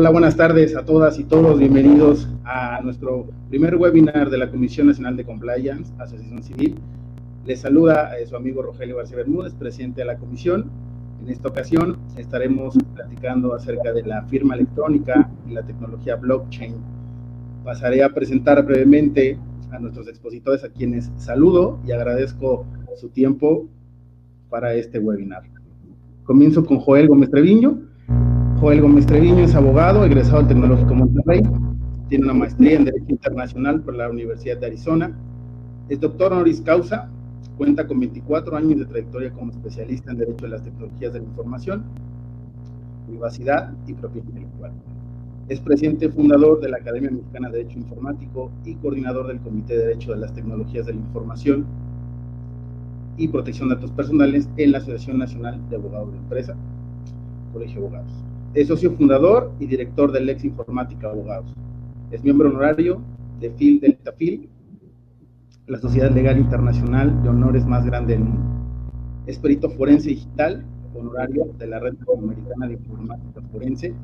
Hola, buenas tardes a todas y todos. Bienvenidos a nuestro primer webinar de la Comisión Nacional de Compliance, Asociación Civil. Les saluda a su amigo Rogelio García Bermúdez, presidente de la comisión. En esta ocasión estaremos platicando acerca de la firma electrónica y la tecnología blockchain. Pasaré a presentar brevemente a nuestros expositores a quienes saludo y agradezco su tiempo para este webinar. Comienzo con Joel Gómez Treviño, Joel Gómez Treviño es abogado, egresado del Tecnológico Monterrey, tiene una maestría en Derecho Internacional por la Universidad de Arizona, es doctor honoris causa, cuenta con 24 años de trayectoria como especialista en Derecho de las Tecnologías de la Información, Privacidad y Propiedad Intelectual. Es presidente fundador de la Academia Mexicana de Derecho Informático y coordinador del Comité de Derecho de las Tecnologías de la Información y Protección de Datos Personales en la Asociación Nacional de Abogados de Empresa, Colegio de Abogados. Es socio fundador y director del Lex Informática Abogados. Es miembro honorario de FIL Delta FIL, la Sociedad Legal Internacional de Honores más grande del mundo. Es perito forense digital, honorario de la Red Americana de Informática Forense.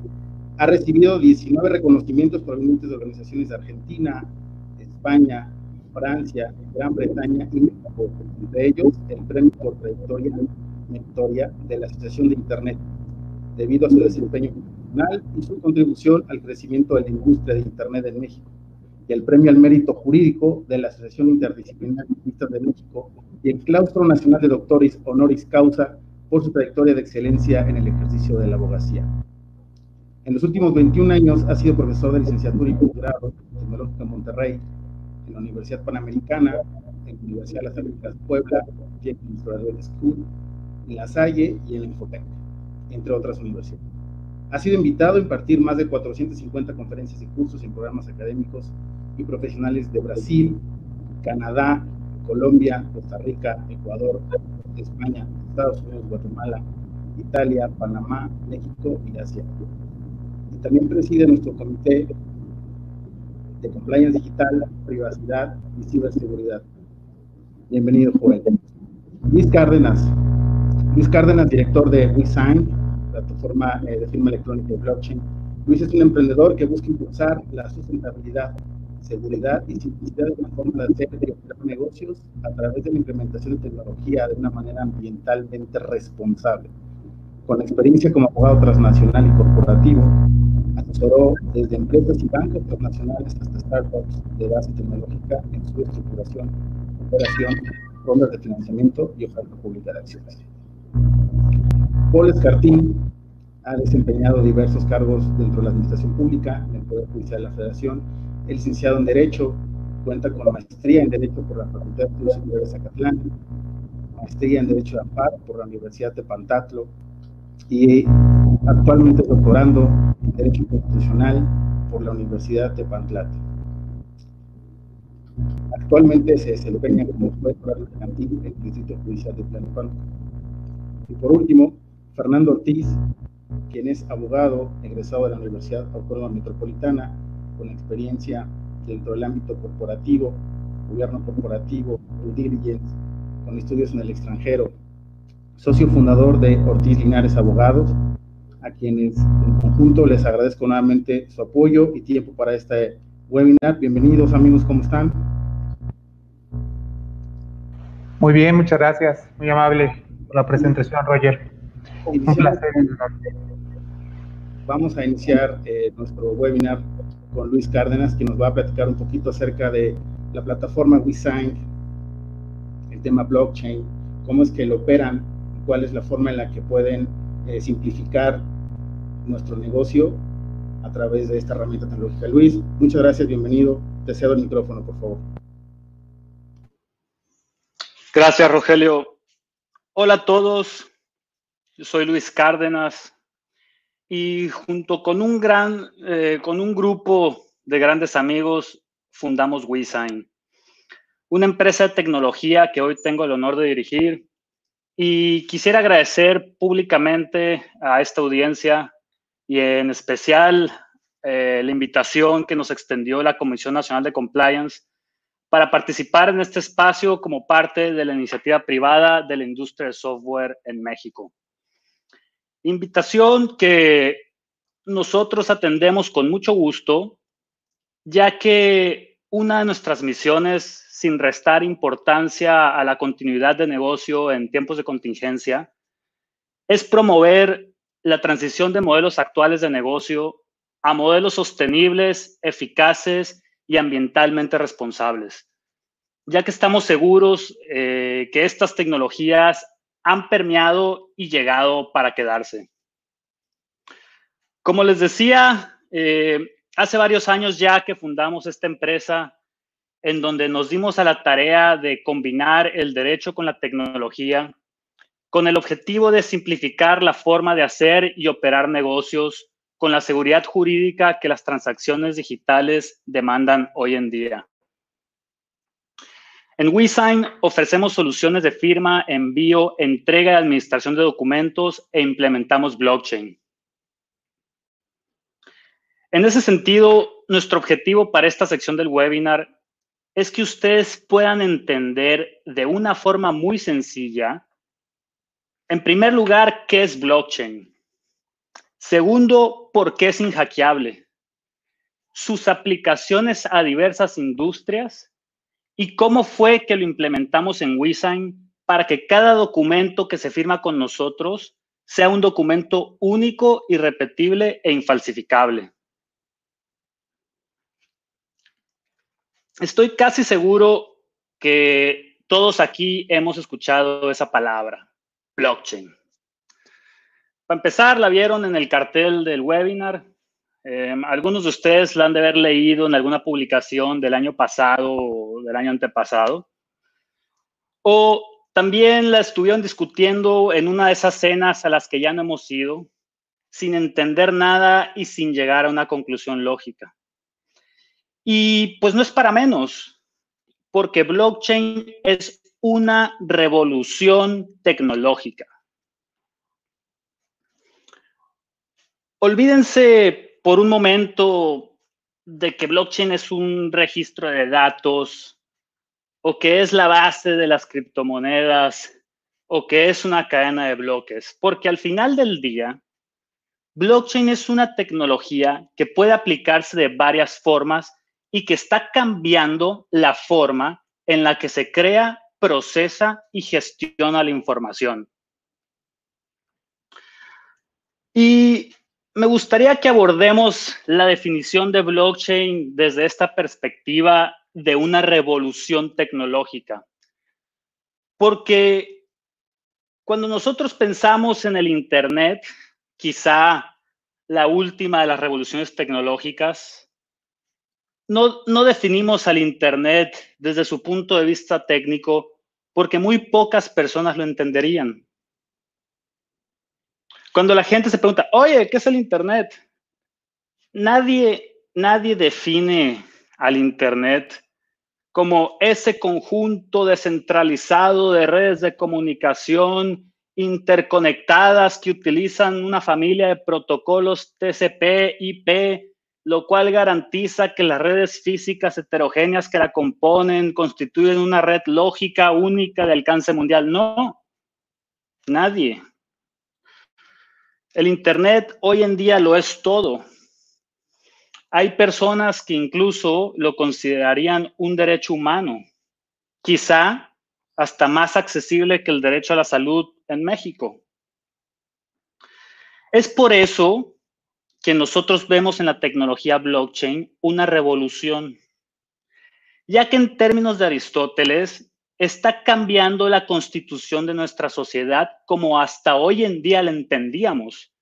Ha recibido 19 reconocimientos provenientes de organizaciones de Argentina, España, Francia, Gran Bretaña y México, entre ellos el premio por trayectoria de la Asociación de Internet debido a su desempeño profesional y su contribución al crecimiento de la industria de Internet en México, y el Premio al Mérito Jurídico de la Asociación Interdisciplinar de México y el Claustro Nacional de Doctores Honoris Causa por su trayectoria de excelencia en el ejercicio de la abogacía. En los últimos 21 años ha sido profesor de licenciatura y posgrado en Tecnológica Monterrey, en la Universidad Panamericana, en la Universidad de las Américas Puebla, en School, en La Salle y en la Infotec entre otras universidades. Ha sido invitado a impartir más de 450 conferencias y cursos en programas académicos y profesionales de Brasil, Canadá, Colombia, Costa Rica, Ecuador, España, Estados Unidos, Guatemala, Italia, Panamá, México y Asia. Y también preside nuestro comité de compliance digital, privacidad y ciberseguridad. Bienvenido, Joel. Luis Cárdenas. Luis Cárdenas, director de WeSign, plataforma eh, de firma electrónica blockchain. Luis es un emprendedor que busca impulsar la sustentabilidad, seguridad y simplicidad de la forma de hacer y operar negocios a través de la implementación de tecnología de una manera ambientalmente responsable. Con experiencia como abogado transnacional y corporativo, asesoró desde empresas y bancos transnacionales hasta startups de base tecnológica en su estructuración, operación, rondas de financiamiento y oferta pública de acciones. Paul Escartín ha desempeñado diversos cargos dentro de la administración pública, en el Poder Judicial de la Federación, es licenciado en Derecho, cuenta con maestría en Derecho por la Facultad de Estudios Superiores de Zacatlán, maestría en Derecho de Amparo por la Universidad de Pantatlo y actualmente doctorando en Derecho Constitucional por la Universidad de Pantlate. Actualmente se desempeña como juez por en el Distrito Judicial de Tlalpan. Y por último, Fernando Ortiz, quien es abogado egresado de la Universidad Autónoma Metropolitana, con experiencia dentro del ámbito corporativo, gobierno corporativo, due diligence, con estudios en el extranjero, socio fundador de Ortiz Linares Abogados, a quienes en conjunto les agradezco nuevamente su apoyo y tiempo para este webinar. Bienvenidos amigos, ¿cómo están? Muy bien, muchas gracias. Muy amable por la presentación, Roger. Un placer. Vamos a iniciar eh, nuestro webinar con Luis Cárdenas, que nos va a platicar un poquito acerca de la plataforma WeSign, el tema blockchain, cómo es que lo operan, cuál es la forma en la que pueden eh, simplificar nuestro negocio a través de esta herramienta tecnológica. Luis, muchas gracias, bienvenido. Te cedo el micrófono, por favor. Gracias, Rogelio. Hola a todos. Yo soy Luis Cárdenas y junto con un gran, eh, con un grupo de grandes amigos fundamos WeSign, una empresa de tecnología que hoy tengo el honor de dirigir y quisiera agradecer públicamente a esta audiencia y en especial eh, la invitación que nos extendió la Comisión Nacional de Compliance para participar en este espacio como parte de la iniciativa privada de la industria del software en México. Invitación que nosotros atendemos con mucho gusto, ya que una de nuestras misiones, sin restar importancia a la continuidad de negocio en tiempos de contingencia, es promover la transición de modelos actuales de negocio a modelos sostenibles, eficaces y ambientalmente responsables, ya que estamos seguros eh, que estas tecnologías han permeado y llegado para quedarse. Como les decía, eh, hace varios años ya que fundamos esta empresa en donde nos dimos a la tarea de combinar el derecho con la tecnología con el objetivo de simplificar la forma de hacer y operar negocios con la seguridad jurídica que las transacciones digitales demandan hoy en día. En WeSign ofrecemos soluciones de firma, envío, entrega y administración de documentos e implementamos blockchain. En ese sentido, nuestro objetivo para esta sección del webinar es que ustedes puedan entender de una forma muy sencilla, en primer lugar, qué es blockchain. Segundo, por qué es inhackeable. Sus aplicaciones a diversas industrias y cómo fue que lo implementamos en WeSign para que cada documento que se firma con nosotros sea un documento único, irrepetible e infalsificable. estoy casi seguro que todos aquí hemos escuchado esa palabra, blockchain. Para empezar, la vieron en el cartel del webinar. Em, algunos de ustedes la han de haber leído en alguna publicación del año pasado o del año antepasado. O también la estuvieron discutiendo en una de esas cenas a las que ya no hemos ido, sin entender nada y sin llegar a una conclusión lógica. Y pues no es para menos, porque blockchain es una revolución tecnológica. Olvídense por un momento de que blockchain es un registro de datos o que es la base de las criptomonedas o que es una cadena de bloques, porque al final del día, blockchain es una tecnología que puede aplicarse de varias formas y que está cambiando la forma en la que se crea, procesa y gestiona la información. Y me gustaría que abordemos la definición de blockchain desde esta perspectiva de una revolución tecnológica. Porque cuando nosotros pensamos en el Internet, quizá la última de las revoluciones tecnológicas, no, definimos al Internet desde su punto de vista técnico porque muy pocas personas lo entenderían. Cuando la gente se pregunta, oye, ¿qué es el Internet? Nadie, nadie define al Internet como ese conjunto descentralizado de redes de comunicación interconectadas que utilizan una familia de protocolos TCP, IP, lo cual garantiza que las redes físicas heterogéneas que la componen constituyen una red lógica única de alcance mundial. No, nadie. El Internet hoy en día lo es todo. Hay personas que incluso lo considerarían un derecho humano, quizá hasta más accesible que el derecho a la salud en México. Es por eso que nosotros vemos en la tecnología blockchain una revolución, ya que en términos de Aristóteles está cambiando la constitución de nuestra sociedad como hasta hoy en día la entendíamos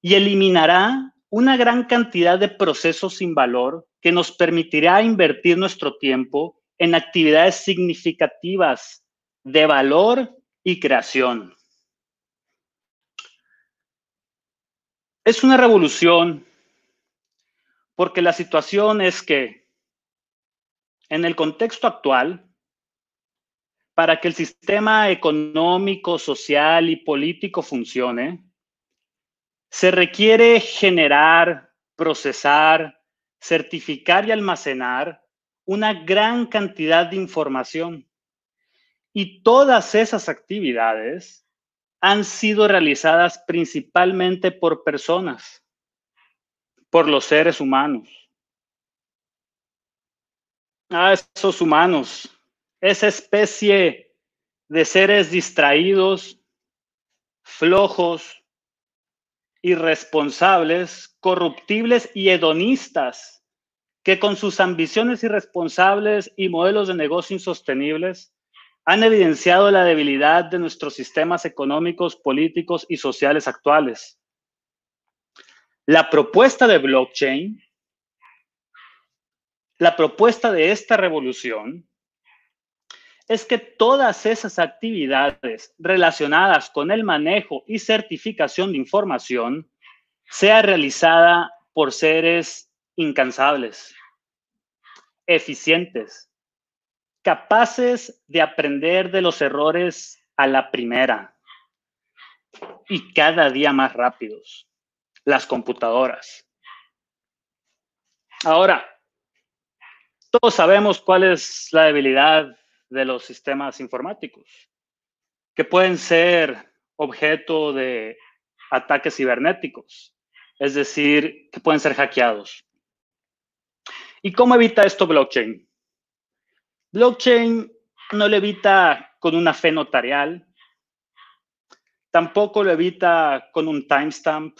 y eliminará una gran cantidad de procesos sin valor que nos permitirá invertir nuestro tiempo en actividades significativas de valor y creación. Es una revolución porque la situación es que en el contexto actual, para que el sistema económico, social y político funcione, se requiere generar, procesar, certificar y almacenar una gran cantidad de información. Y todas esas actividades han sido realizadas principalmente por personas. por los seres humanos. A esos humanos, esa especie de seres distraídos, flojos, irresponsables, corruptibles y hedonistas, que con sus ambiciones irresponsables y modelos de negocio insostenibles han evidenciado la debilidad de nuestros sistemas económicos, políticos y sociales actuales. La propuesta de blockchain, la propuesta de esta revolución, es que todas esas actividades relacionadas con el manejo y certificación de información sea realizada por seres incansables, eficientes, capaces de aprender de los errores a la primera y cada día más rápidos, las computadoras. Ahora, todos sabemos cuál es la debilidad de los sistemas informáticos, que pueden ser objeto de ataques cibernéticos, es decir, que pueden ser hackeados. ¿Y cómo evita esto blockchain? Blockchain no lo evita con una fe notarial, tampoco lo evita con un timestamp,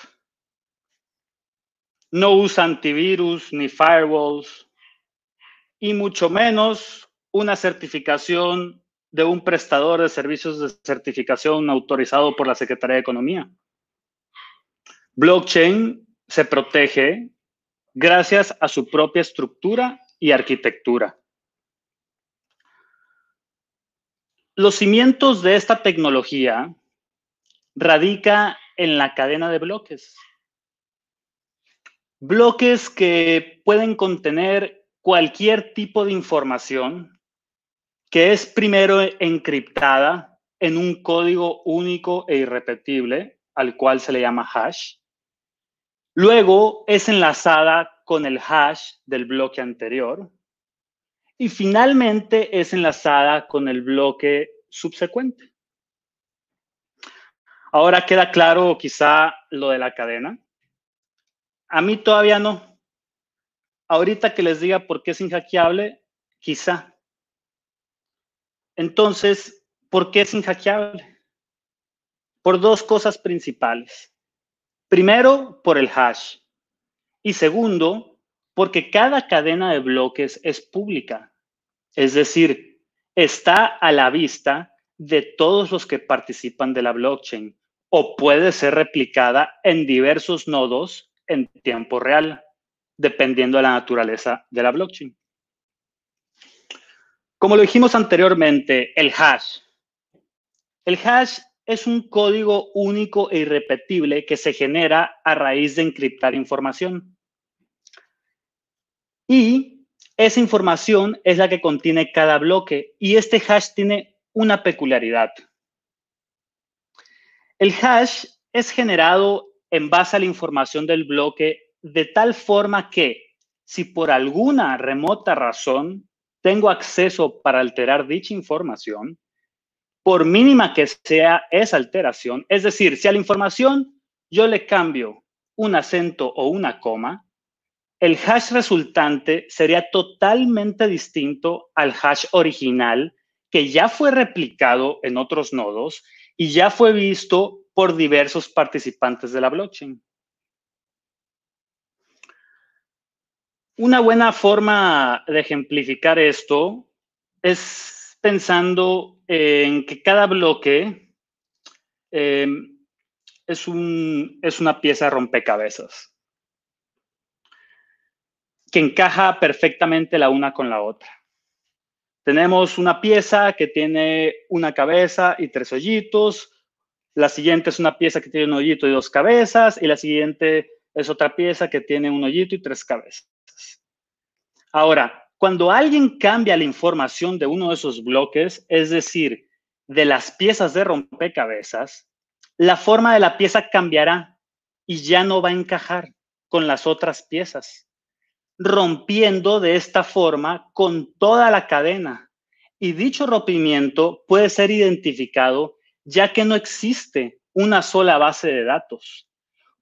no usa antivirus ni firewalls, y mucho menos una certificación de un prestador de servicios de certificación autorizado por la Secretaría de Economía. Blockchain se protege gracias a su propia estructura y arquitectura. Los cimientos de esta tecnología radica en la cadena de bloques. Bloques que pueden contener cualquier tipo de información que es primero encriptada en un código único e irrepetible, al cual se le llama hash. Luego es enlazada con el hash del bloque anterior y finalmente es enlazada con el bloque subsecuente. Ahora queda claro quizá lo de la cadena. A mí todavía no. Ahorita que les diga por qué es inhackeable, quizá. Entonces, ¿por qué es inhackeable? Por dos cosas principales. Primero, por el hash. Y segundo, porque cada cadena de bloques es pública. Es decir, está a la vista de todos los que participan de la blockchain o puede ser replicada en diversos nodos en tiempo real, dependiendo de la naturaleza de la blockchain. Como lo dijimos anteriormente, el hash. El hash es un código único e irrepetible que se genera a raíz de encriptar información. Y esa información es la que contiene cada bloque y este hash tiene una peculiaridad. El hash es generado en base a la información del bloque de tal forma que si por alguna remota razón tengo acceso para alterar dicha información, por mínima que sea esa alteración, es decir, si a la información yo le cambio un acento o una coma, el hash resultante sería totalmente distinto al hash original que ya fue replicado en otros nodos y ya fue visto por diversos participantes de la blockchain. Una buena forma de ejemplificar esto es pensando en que cada bloque eh, es, es una pieza rompecabezas que encaja perfectamente la una con la otra. Tenemos una pieza que tiene una cabeza y tres hoyitos. La siguiente es una pieza que tiene un hoyito y dos cabezas. Y la siguiente es otra pieza que tiene un hoyito y tres cabezas. Ahora, cuando alguien cambia la información de uno de esos bloques, es decir, de las piezas de rompecabezas, la forma de la pieza cambiará y ya no va a encajar con las otras piezas rompiendo de esta forma con toda la cadena. Y dicho rompimiento puede ser identificado ya que no existe una sola base de datos.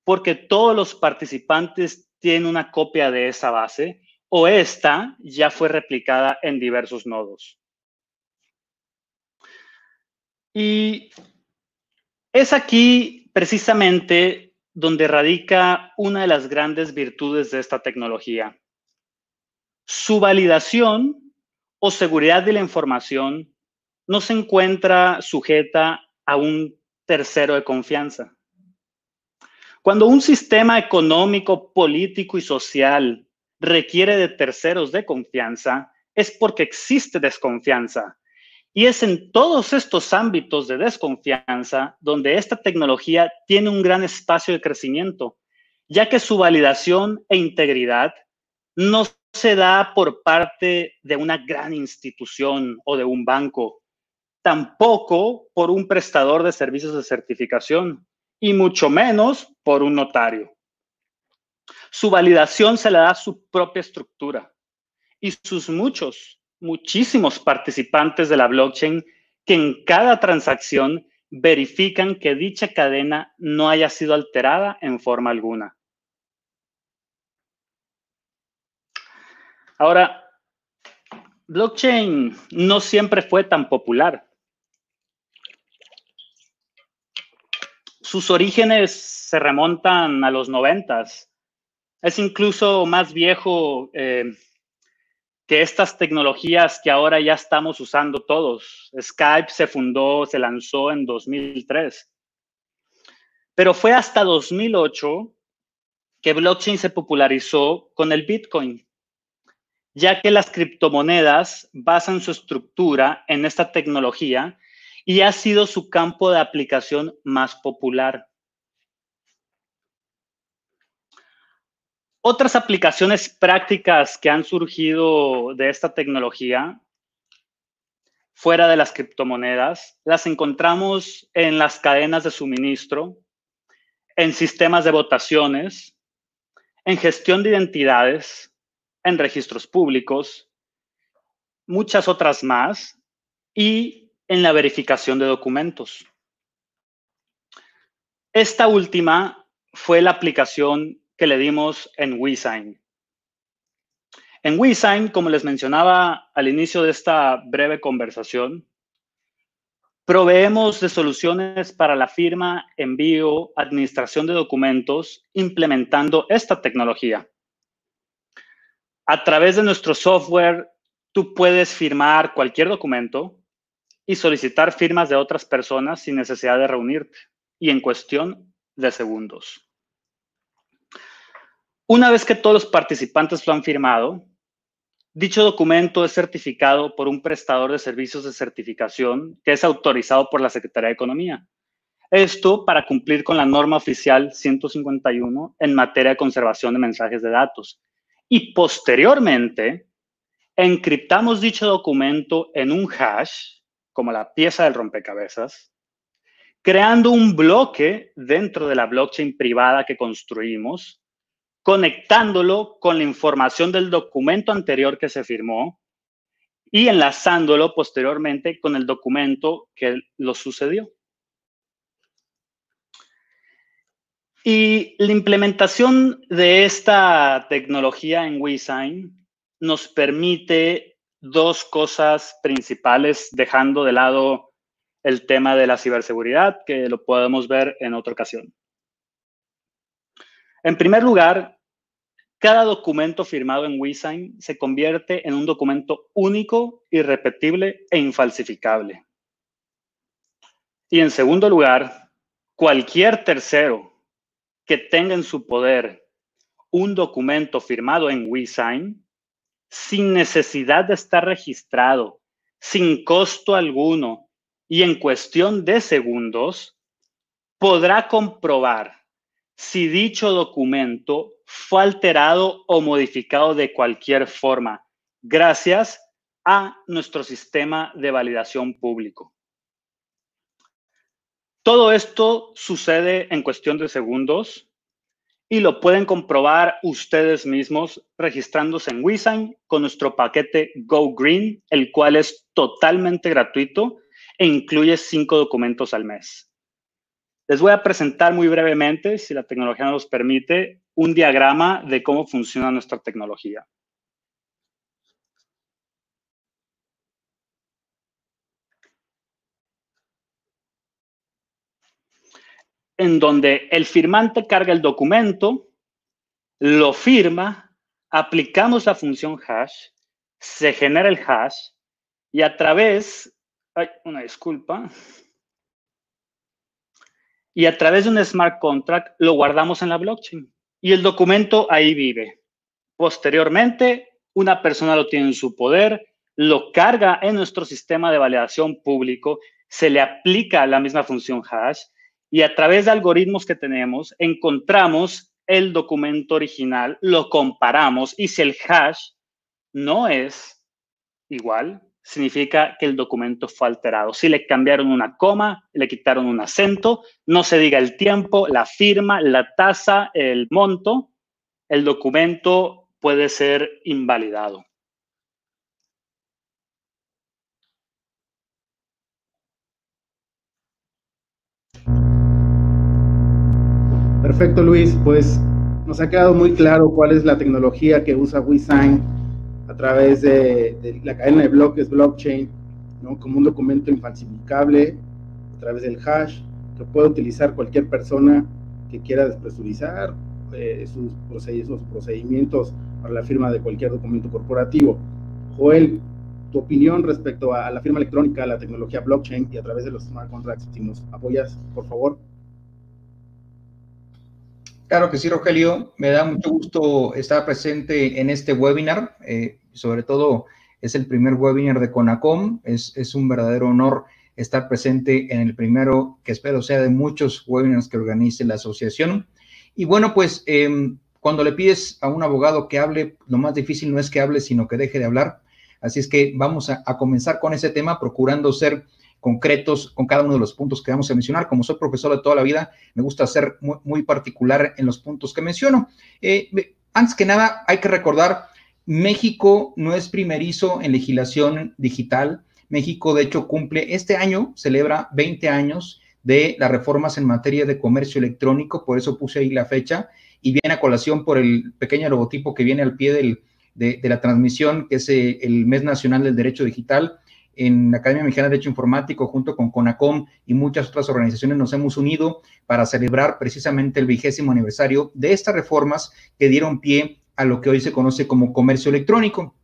porque todos los participantes tienen una copia de esa base o esta ya fue replicada en diversos nodos. Y es aquí precisamente donde radica una de las grandes virtudes de esta tecnología. Su validación o seguridad de la información no se encuentra sujeta a un tercero de confianza. Cuando un sistema económico, político y social requiere de terceros de confianza, es porque existe desconfianza. Y es en todos estos ámbitos de desconfianza donde esta tecnología tiene un gran espacio de crecimiento, ya que su validación e integridad no se da por parte de una gran institución o de un banco, tampoco por un prestador de servicios de certificación y mucho menos por un notario. Su validación se le da su propia estructura y sus muchos, muchísimos participantes de la blockchain que en cada transacción verifican que dicha cadena no haya sido alterada en forma alguna. Ahora, blockchain no siempre fue tan popular. sus orígenes se remontan a los noventas. Es incluso más viejo eh, que estas tecnologías que ahora ya estamos usando todos. Skype se fundó, se lanzó en 2003. Pero fue hasta 2008 que blockchain se popularizó con el Bitcoin, ya que las criptomonedas basan su estructura en esta tecnología y ha sido su campo de aplicación más popular. Otras aplicaciones prácticas que han surgido de esta tecnología fuera de las criptomonedas las encontramos en las cadenas de suministro, en sistemas de votaciones, en gestión de identidades, en registros públicos, muchas otras más, y en la verificación de documentos. Esta última fue la aplicación que le dimos en WeSign. En WeSign, como les mencionaba al inicio de esta breve conversación, proveemos de soluciones para la firma, envío, administración de documentos, implementando esta tecnología. A través de nuestro software, tú puedes firmar cualquier documento, y solicitar firmas de otras personas sin necesidad de reunirte y en cuestión de segundos. Una vez que todos los participantes lo han firmado, dicho documento es certificado por un prestador de servicios de certificación que es autorizado por la Secretaría de Economía. Esto para cumplir con la norma oficial 151 en materia de conservación de mensajes de datos. Y posteriormente, encriptamos dicho documento en un hash como la pieza del rompecabezas, creando un bloque dentro de la blockchain privada que construimos, conectándolo con la información del documento anterior que se firmó y enlazándolo posteriormente con el documento que lo sucedió. Y la implementación de esta tecnología en WeSign nos permite dos cosas principales, dejando de lado el tema de la ciberseguridad, que lo podemos ver en otra ocasión. En primer lugar, cada documento firmado en WeSign se convierte en un documento único, irrepetible e infalsificable. Y en segundo lugar, cualquier tercero que tenga en su poder un documento firmado en WeSign sin necesidad de estar registrado, sin costo alguno y en cuestión de segundos, podrá comprobar si dicho documento fue alterado o modificado de cualquier forma, gracias a nuestro sistema de validación público. Todo esto sucede en cuestión de segundos y lo pueden comprobar ustedes mismos registrándose en WeSign con nuestro paquete Go Green, el cual es totalmente gratuito e incluye cinco documentos al mes. Les voy a presentar muy brevemente, si la tecnología nos permite, un diagrama de cómo funciona nuestra tecnología. en donde el firmante carga el documento, lo firma, aplicamos la función hash, se genera el hash y a través, ay, una disculpa, y a través de un smart contract lo guardamos en la blockchain y el documento ahí vive. Posteriormente, una persona lo tiene en su poder, lo carga en nuestro sistema de validación público, se le aplica la misma función hash y a través de algoritmos que tenemos encontramos el documento original, lo comparamos y si el hash no es igual, significa que el documento fue alterado. Si le cambiaron una coma, le quitaron un acento, no se diga el tiempo, la firma, la tasa, el monto, el documento puede ser invalidado. Perfecto, Luis. Pues nos ha quedado muy claro cuál es la tecnología que usa WeSign a través de, la cadena de bloques blockchain, ¿no? como un documento infalsificable a través del hash que puede utilizar cualquier persona que quiera despresurizar eh, sus, procedimientos para la firma de cualquier documento corporativo. Joel, tu opinión respecto a la firma electrónica, la tecnología blockchain y a través de los smart contracts, si nos apoyas, por favor. Claro que sí, Rogelio. Me da mucho gusto estar presente en este webinar. Eh, sobre todo, es el primer webinar de CONACOM. Es, es, un verdadero honor estar presente en el primero, que espero sea de muchos webinars que organice la asociación. Y bueno, pues em, cuando le pides a un abogado que hable, lo más difícil no es que hable, sino que deje de hablar. Así es que vamos a, comenzar con ese tema, procurando ser concretos con cada uno de los puntos que vamos a mencionar. Como soy profesor de toda la vida, me gusta ser muy, particular en los puntos que menciono. Eh, antes que nada, hay que recordar, México no es primerizo en legislación digital. México, de hecho, cumple este año, celebra 20 años de las reformas en materia de comercio electrónico, por eso puse ahí la fecha, y viene a colación por el pequeño logotipo que viene al pie del, de, la transmisión, que es eh, el Mes Nacional del Derecho Digital en la Academia Mexicana de Derecho Informático, junto con CONACOM y muchas otras organizaciones, nos hemos unido para celebrar precisamente el vigésimo aniversario de estas reformas que dieron pie a lo que hoy se conoce como comercio electrónico.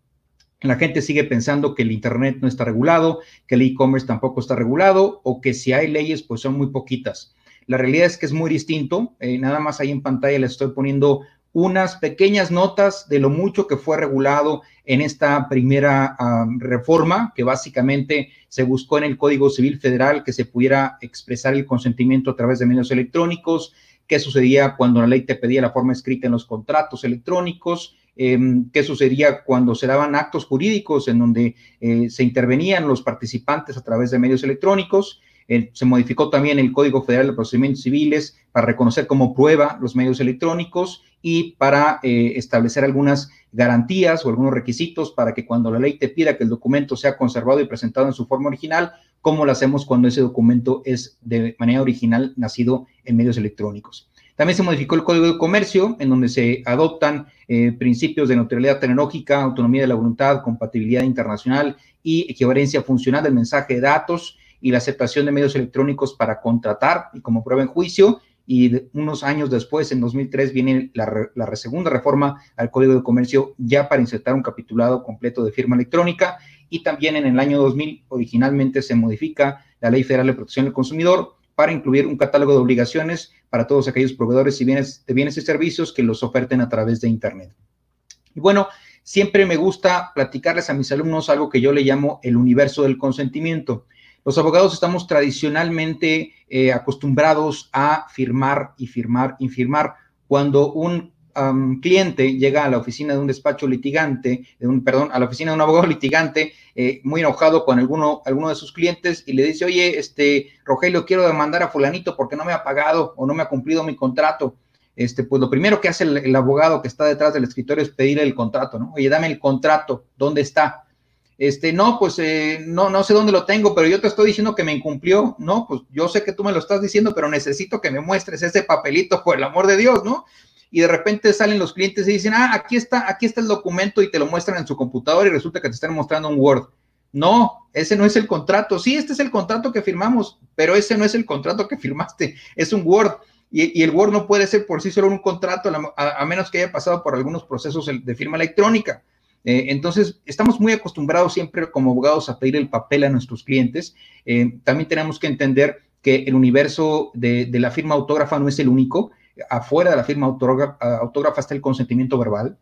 La gente sigue pensando que el Internet no está regulado, que el e-commerce tampoco está regulado o que si hay leyes, pues son muy poquitas. La realidad es que es muy distinto. Eh, nada más ahí en pantalla les estoy poniendo unas pequeñas notas de lo mucho que fue regulado en esta primera reforma, que básicamente se buscó en el Código Civil Federal que se pudiera expresar el consentimiento a través de medios electrónicos, qué sucedía cuando la ley te pedía la forma escrita en los contratos electrónicos, em, qué sucedía cuando se daban actos jurídicos en donde eh, se intervenían los participantes a través de medios electrónicos. Se modificó también el Código Federal de Procedimientos Civiles para reconocer como prueba los medios electrónicos y para eh, establecer algunas garantías o algunos requisitos para que cuando la ley te pida que el documento sea conservado y presentado en su forma original, ¿cómo lo hacemos cuando ese documento es de manera original nacido en medios electrónicos? También se modificó el Código de Comercio, en donde se adoptan eh, principios de neutralidad tecnológica, autonomía de la voluntad, compatibilidad internacional y equivalencia funcional del mensaje de datos y la aceptación de medios electrónicos para contratar y como prueba en juicio. Y unos años después, en 2003, viene la, la segunda reforma al Código de Comercio ya para insertar un capitulado completo de firma electrónica. Y también en el año 2000 originalmente se modifica la Ley Federal de Protección del Consumidor para incluir un catálogo de obligaciones para todos aquellos proveedores y bienes, de bienes y servicios que los oferten a través de Internet. Y bueno, siempre me gusta platicarles a mis alumnos algo que yo le llamo el universo del consentimiento. Los abogados estamos tradicionalmente eh, acostumbrados a firmar y firmar y firmar. Cuando un cliente llega a la oficina de un despacho litigante, de un, perdón, a la oficina de un abogado litigante, eh, muy enojado con alguno, alguno de sus clientes y le dice, oye, este, Rogelio, quiero demandar a fulanito porque no me ha pagado o no me ha cumplido mi contrato. Este, pues lo primero que hace el, el abogado que está detrás del escritorio es pedirle el contrato, ¿no? Oye, dame el contrato, ¿dónde está? este, no, pues eh, no, no sé dónde lo tengo, pero yo te estoy diciendo que me incumplió, no, pues yo sé que tú me lo estás diciendo, pero necesito que me muestres ese papelito, por el amor de Dios, ¿no? Y de repente salen los clientes y dicen, ah, aquí está, aquí está el documento y te lo muestran en su computadora y resulta que te están mostrando un Word. No, ese no es el contrato. Sí, este es el contrato que firmamos, pero ese no es el contrato que firmaste, es un Word. Y, el Word no puede ser por sí solo un contrato, a, menos que haya pasado por algunos procesos de firma electrónica. Eh, entonces, estamos muy acostumbrados siempre como abogados a pedir el papel a nuestros clientes. Eh, también tenemos que entender que el universo de, la firma autógrafa no es el único. Afuera de la firma autógrafa, está el consentimiento verbal.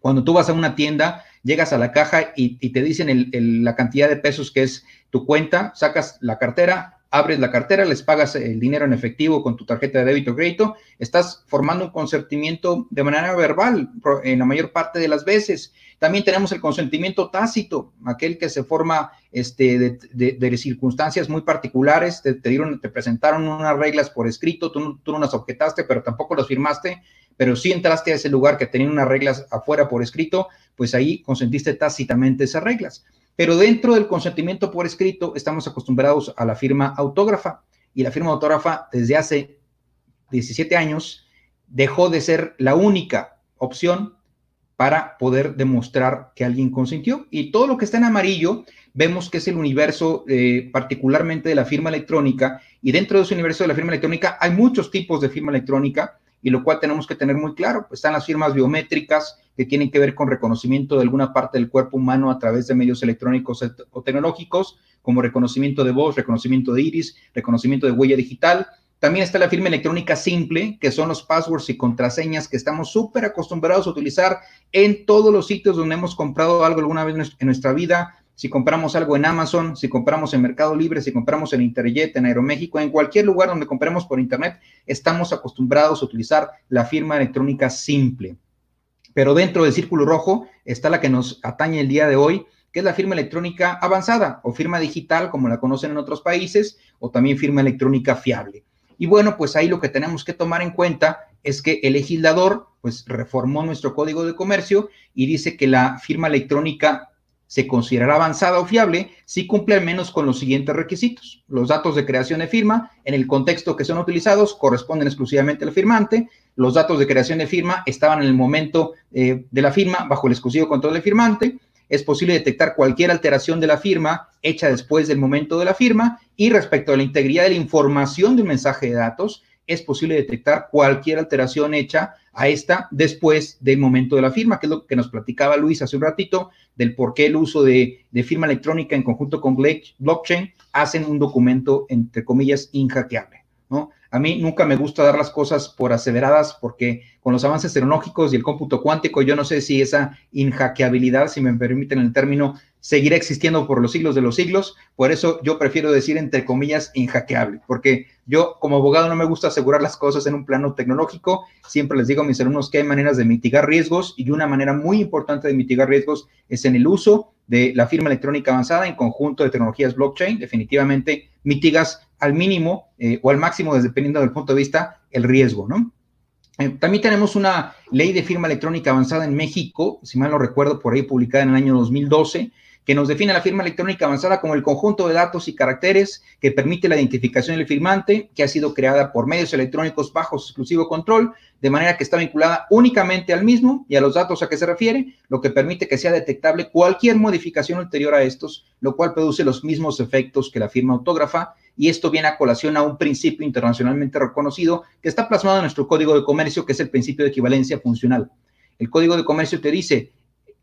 Cuando tú vas a una tienda, llegas a la caja y, te dicen la cantidad de pesos que es tu cuenta, sacas la cartera, abres la cartera, les pagas el dinero en efectivo con tu tarjeta de débito o crédito, estás formando un consentimiento de manera verbal en la mayor parte de las veces. También tenemos el consentimiento tácito, aquel que se forma este, de, circunstancias muy particulares, te, dieron, te presentaron unas reglas por escrito, tú, tú no las objetaste, pero tampoco las firmaste, pero si entraste a ese lugar que tenía unas reglas afuera por escrito, pues ahí consentiste tácitamente esas reglas. Pero dentro del consentimiento por escrito estamos acostumbrados a la firma autógrafa. Y la firma autógrafa desde hace 17 años dejó de ser la única opción para poder demostrar que alguien consintió. Y todo lo que está en amarillo vemos que es el universo eh, particularmente de la firma electrónica. Y dentro de ese universo de la firma electrónica hay muchos tipos de firma electrónica y lo cual tenemos que tener muy claro. Pues están las firmas biométricas que tienen que ver con reconocimiento de alguna parte del cuerpo humano a través de medios electrónicos o tecnológicos, como reconocimiento de voz, reconocimiento de iris, reconocimiento de huella digital. También está la firma electrónica simple, que son los passwords y contraseñas que estamos súper acostumbrados a utilizar en todos los sitios donde hemos comprado algo alguna vez en nuestra vida, si compramos algo en Amazon, si compramos en Mercado Libre, si compramos en Interjet, en Aeroméxico, en cualquier lugar donde compremos por Internet, estamos acostumbrados a utilizar la firma electrónica simple. Pero dentro del círculo rojo está la que nos atañe el día de hoy, que es la firma electrónica avanzada o firma digital, como la conocen en otros países, o también firma electrónica fiable. Y bueno, pues ahí lo que tenemos que tomar en cuenta es que el legislador pues reformó nuestro código de comercio y dice que la firma electrónica se considerará avanzada o fiable si cumple al menos con los siguientes requisitos. Los datos de creación de firma en el contexto que son utilizados corresponden exclusivamente al firmante. Los datos de creación de firma estaban en el momento eh, de la firma bajo el exclusivo control del firmante. Es posible detectar cualquier alteración de la firma hecha después del momento de la firma y respecto a la integridad de la información de un mensaje de datos, es posible detectar cualquier alteración hecha a esta después del momento de la firma, que es lo que nos platicaba Luis hace un ratito, del por qué el uso de, firma electrónica en conjunto con blockchain hacen un documento, entre comillas, inhackeable. ¿no? A mí nunca me gusta dar las cosas por aseveradas porque con los avances tecnológicos y el cómputo cuántico, yo no sé si esa inhackeabilidad, si me permiten el término, seguirá existiendo por los siglos de los siglos. Por eso yo prefiero decir, entre comillas, inhackeable, porque yo como abogado no me gusta asegurar las cosas en un plano tecnológico. Siempre les digo a mis alumnos que hay maneras de mitigar riesgos y una manera muy importante de mitigar riesgos es en el uso de la firma electrónica avanzada en conjunto de tecnologías blockchain. Definitivamente mitigas al mínimo eh, o al máximo, dependiendo del punto de vista, el riesgo, ¿no? Eh, también tenemos una ley de firma electrónica avanzada en México, si mal no recuerdo, por ahí publicada en el año 2012, que nos define la firma electrónica avanzada como el conjunto de datos y caracteres que permite la identificación del firmante, que ha sido creada por medios electrónicos bajo su exclusivo control, de manera que está vinculada únicamente al mismo y a los datos a que se refiere, lo que permite que sea detectable cualquier modificación ulterior a estos, lo cual produce los mismos efectos que la firma autógrafa, y esto viene a colación a un principio internacionalmente reconocido que está plasmado en nuestro Código de Comercio, que es el principio de equivalencia funcional. El Código de Comercio te dice,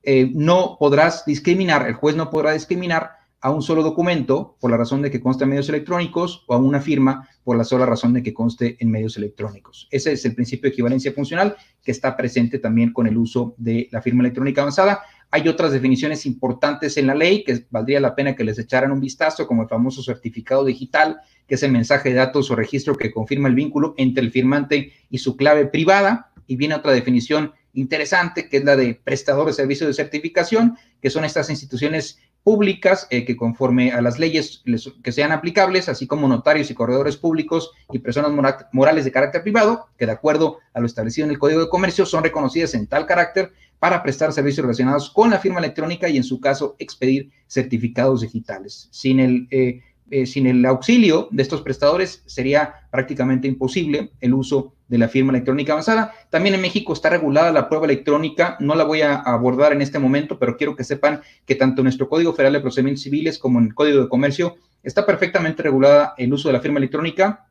eh, no podrás discriminar, el juez no podrá discriminar a un solo documento por la razón de que conste en medios electrónicos o a una firma por la sola razón de que conste en medios electrónicos. Ese es el principio de equivalencia funcional que está presente también con el uso de la firma electrónica avanzada. Hay otras definiciones importantes en la ley que valdría la pena que les echaran un vistazo, como el famoso certificado digital, que es el mensaje de datos o registro que confirma el vínculo entre el firmante y su clave privada. Y viene otra definición interesante, que es la de prestador de servicios de certificación, que son estas instituciones públicas eh, que conforme a las leyes que sean aplicables, así como notarios y corredores públicos y personas morales de carácter privado, que de acuerdo a lo establecido en el Código de Comercio son reconocidas en tal carácter para prestar servicios relacionados con la firma electrónica y en su caso expedir certificados digitales. Sin el eh, eh, sin el auxilio de estos prestadores sería prácticamente imposible el uso de la firma electrónica avanzada. También en México está regulada la prueba electrónica, no la voy a abordar en este momento, pero quiero que sepan que tanto nuestro Código Federal de Procedimientos Civiles como en el Código de Comercio está perfectamente regulada el uso de la firma electrónica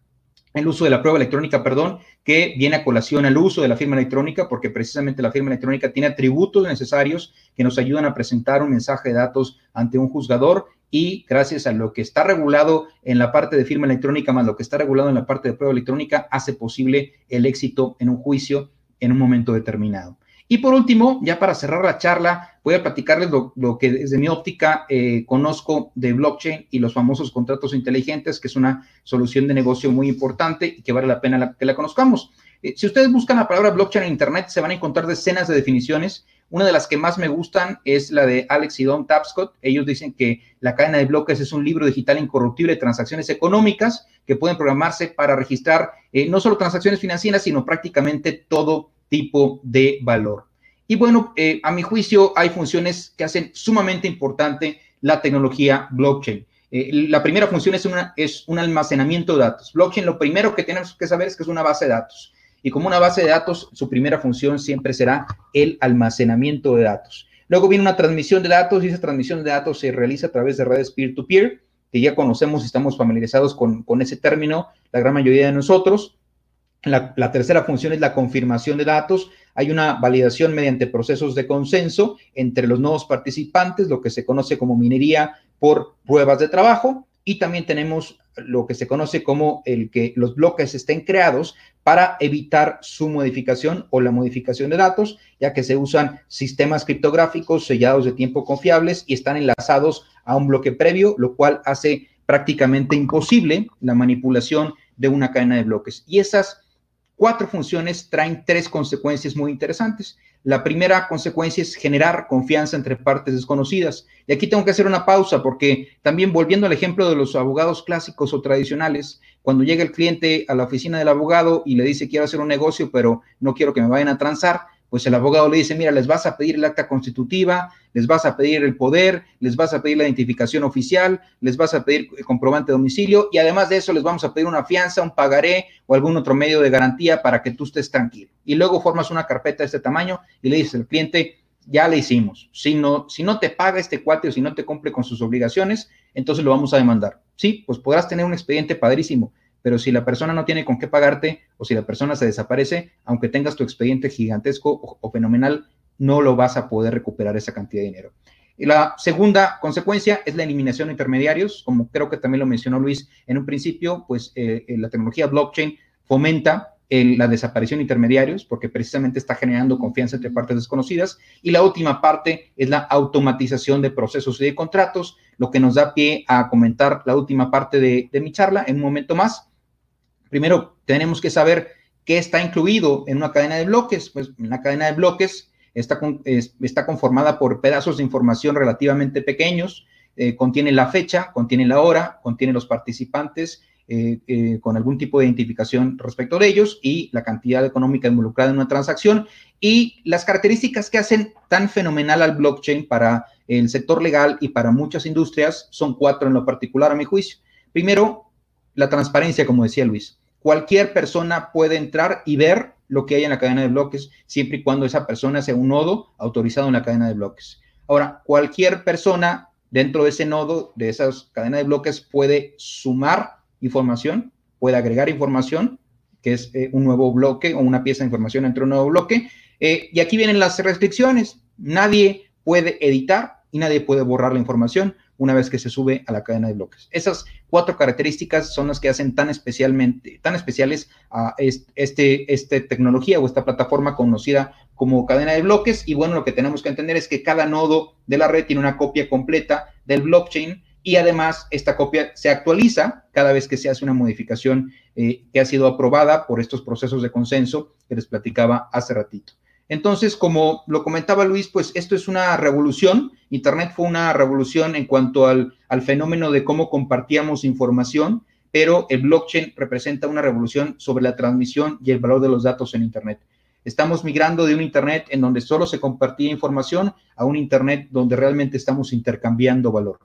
el uso de la prueba electrónica, perdón, que viene a colación al uso de la firma electrónica, porque precisamente la firma electrónica tiene atributos necesarios que nos ayudan a presentar un mensaje de datos ante un juzgador y gracias a lo que está regulado en la parte de firma electrónica más lo que está regulado en la parte de prueba electrónica hace posible el éxito en un juicio en un momento determinado. Y por último, ya para cerrar la charla, voy a platicarles lo, que desde mi óptica eh, conozco de blockchain y los famosos contratos inteligentes, que es una solución de negocio muy importante y que vale la pena que la conozcamos. Eh, si ustedes buscan la palabra blockchain en Internet, se van a encontrar decenas de definiciones una de las que más me gustan es la de Alex y Don Tapscott. Ellos dicen que la cadena de bloques es un libro digital incorruptible de transacciones económicas que pueden programarse para registrar eh, no solo transacciones financieras, sino prácticamente todo tipo de valor. Y bueno, eh, a mi juicio hay funciones que hacen sumamente importante la tecnología blockchain. Eh, la primera función es, una, es un almacenamiento de datos. Blockchain, lo primero que tenemos que saber es que es una base de datos. Y como una base de datos, su primera función siempre será el almacenamiento de datos. Luego viene una transmisión de datos y esa transmisión de datos se realiza a través de redes peer-to-peer, que ya conocemos y estamos familiarizados con, ese término, la gran mayoría de nosotros. La, la, tercera función es la confirmación de datos. Hay una validación mediante procesos de consenso entre los nuevos participantes, lo que se conoce como minería por pruebas de trabajo. Y también tenemos lo que se conoce como el que los bloques estén creados para evitar su modificación o la modificación de datos, ya que se usan sistemas criptográficos sellados de tiempo confiables y están enlazados a un bloque previo, lo cual hace prácticamente imposible la manipulación de una cadena de bloques. Y esas cuatro funciones traen tres consecuencias muy interesantes. La primera consecuencia es generar confianza entre partes desconocidas. Y aquí tengo que hacer una pausa porque también volviendo al ejemplo de los abogados clásicos o tradicionales, cuando llega el cliente a la oficina del abogado y le dice quiero hacer un negocio, pero no quiero que me vayan a transar, pues el abogado le dice, mira, les vas a pedir el acta constitutiva, les vas a pedir el poder, les vas a pedir la identificación oficial, les vas a pedir el comprobante de domicilio y además de eso les vamos a pedir una fianza, un pagaré o algún otro medio de garantía para que tú estés tranquilo. Y luego formas una carpeta de este tamaño y le dices al cliente, ya le hicimos. Si no, si no te paga este cuate o si no te cumple con sus obligaciones, entonces lo vamos a demandar. Sí, pues podrás tener un expediente padrísimo, pero si la persona no tiene con qué pagarte o si la persona se desaparece, aunque tengas tu expediente gigantesco o, fenomenal, no lo vas a poder recuperar esa cantidad de dinero. Y la segunda consecuencia es la eliminación de intermediarios, como creo que también lo mencionó Luis en un principio, pues eh, eh, la tecnología blockchain fomenta la desaparición de intermediarios, porque precisamente está generando confianza entre partes desconocidas. Y la última parte es la automatización de procesos y de contratos, lo que nos da pie a comentar la última parte de, de mi charla en un momento más. Primero, tenemos que saber qué está incluido en una cadena de bloques. Pues una cadena de bloques está, está conformada por pedazos de información relativamente pequeños, eh, contiene la fecha, contiene la hora, contiene los participantes, eh, eh, con algún tipo de identificación respecto de ellos y la cantidad económica involucrada en una transacción y las características que hacen tan fenomenal al blockchain para el sector legal y para muchas industrias son cuatro en lo particular a mi juicio. Primero, la transparencia, como decía Luis cualquier persona puede entrar y ver lo que hay en la cadena de bloques, siempre y cuando esa persona sea un nodo autorizado en la cadena de bloques. Ahora, cualquier persona dentro de ese nodo, de esas cadenas de bloques, puede sumar información, puede agregar información, que es eh, un nuevo bloque o una pieza de información entre un nuevo bloque. Eh, y aquí vienen las restricciones. Nadie puede editar y nadie puede borrar la información una vez que se sube a la cadena de bloques. Esas cuatro características son las que hacen tan especialmente, tan especiales a este, este tecnología o esta plataforma conocida como cadena de bloques. Y bueno, lo que tenemos que entender es que cada nodo de la red tiene una copia completa del blockchain y además esta copia se actualiza cada vez que se hace una modificación eh, que ha sido aprobada por estos procesos de consenso que les platicaba hace ratito. Entonces, como lo comentaba Luis, pues esto es una revolución. Internet fue una revolución en cuanto al, fenómeno de cómo compartíamos información, pero el blockchain representa una revolución sobre la transmisión y el valor de los datos en Internet. Estamos migrando de un Internet en donde solo se compartía información a un Internet donde realmente estamos intercambiando valor.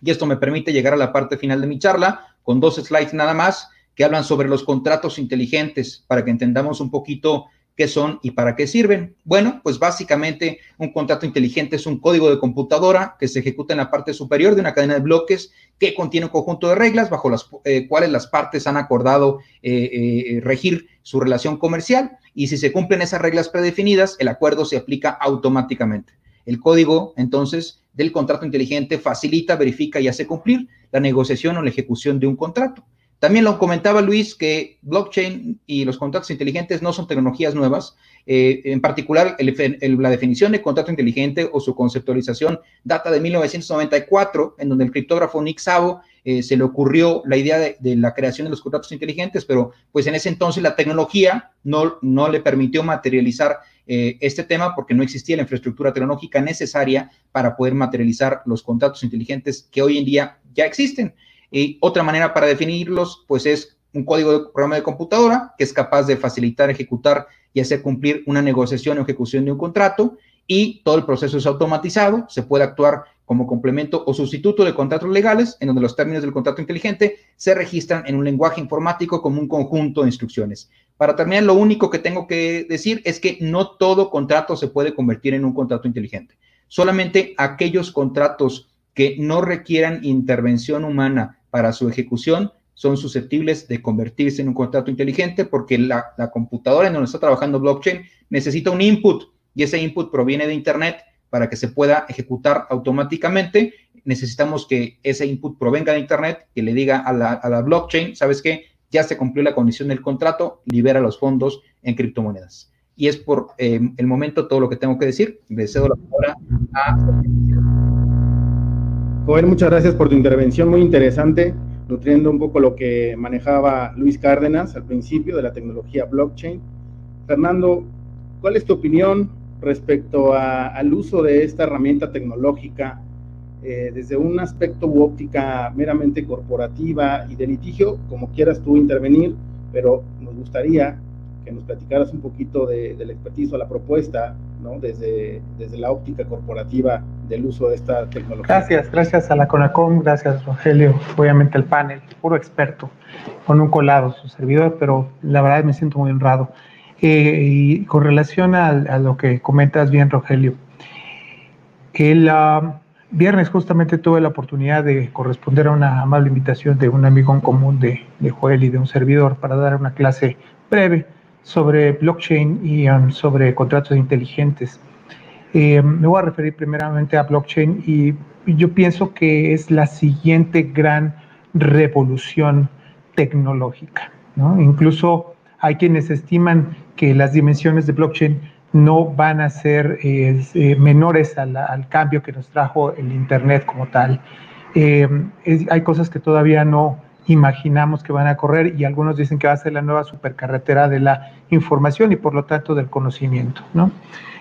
Y esto me permite llegar a la parte final de mi charla con dos slides nada más que hablan sobre los contratos inteligentes para que entendamos un poquito qué son y para qué sirven. Bueno, pues básicamente un contrato inteligente es un código de computadora que se ejecuta en la parte superior de una cadena de bloques que contiene un conjunto de reglas bajo las eh, cuales las partes han acordado eh, eh, regir su relación comercial y si se cumplen esas reglas predefinidas, el acuerdo se aplica automáticamente. El código, entonces, del contrato inteligente facilita, verifica y hace cumplir la negociación o la ejecución de un contrato. También lo comentaba Luis que blockchain y los contratos inteligentes no son tecnologías nuevas. Eh, en particular, la definición de contrato inteligente o su conceptualización data de 1994, en donde el criptógrafo Nick Szabo eh, se le ocurrió la idea de, la creación de los contratos inteligentes, pero pues en ese entonces la tecnología no, no le permitió materializar eh, este tema porque no existía la infraestructura tecnológica necesaria para poder materializar los contratos inteligentes que hoy en día ya existen. Y otra manera para definirlos, pues es un código de programa de computadora que es capaz de facilitar, ejecutar y hacer cumplir una negociación o ejecución de un contrato y todo el proceso es automatizado, se puede actuar como complemento o sustituto de contratos legales, en donde los términos del contrato inteligente se registran en un lenguaje informático como un conjunto de instrucciones. Para terminar, lo único que tengo que decir es que no todo contrato se puede convertir en un contrato inteligente. Solamente aquellos contratos que no requieran intervención humana para su ejecución son susceptibles de convertirse en un contrato inteligente porque la, computadora en donde está trabajando blockchain necesita un input y ese input proviene de Internet para que se pueda ejecutar automáticamente. Necesitamos que ese input provenga de Internet, que le diga a la, blockchain, ¿sabes qué? Ya se cumplió la condición del contrato, libera los fondos en criptomonedas. Y es por eh, el momento todo lo que tengo que decir. Le cedo la palabra a Joel, muchas gracias por tu intervención, muy interesante, nutriendo un poco lo que manejaba Luis Cárdenas al principio de la tecnología blockchain. Fernando, ¿cuál es tu opinión respecto al uso de esta herramienta tecnológica eh, desde un aspecto u óptica meramente corporativa y de litigio, como quieras tú intervenir, pero nos gustaría que nos platicaras un poquito de, del expertise o la propuesta, ¿no? Desde, desde la óptica corporativa del uso de esta tecnología. Gracias, gracias a la CONACOM, gracias Rogelio, obviamente el panel, puro experto, con un colado su servidor, pero la verdad me siento muy honrado. Eh, y con relación a, lo que comentas bien, Rogelio, el uh, viernes justamente tuve la oportunidad de corresponder a una amable invitación de un amigo en común de, de Joel y de un servidor para dar una clase breve sobre blockchain y um, sobre contratos inteligentes. Eh, me voy a referir primeramente a blockchain y yo pienso que es la siguiente gran revolución tecnológica. Incluso hay quienes estiman que las dimensiones de blockchain no van a ser eh, eh, menores al, cambio que nos trajo el Internet como tal. hay cosas que todavía no, imaginamos que van a correr y algunos dicen que va a ser la nueva supercarretera de la información y por lo tanto del conocimiento. ¿no?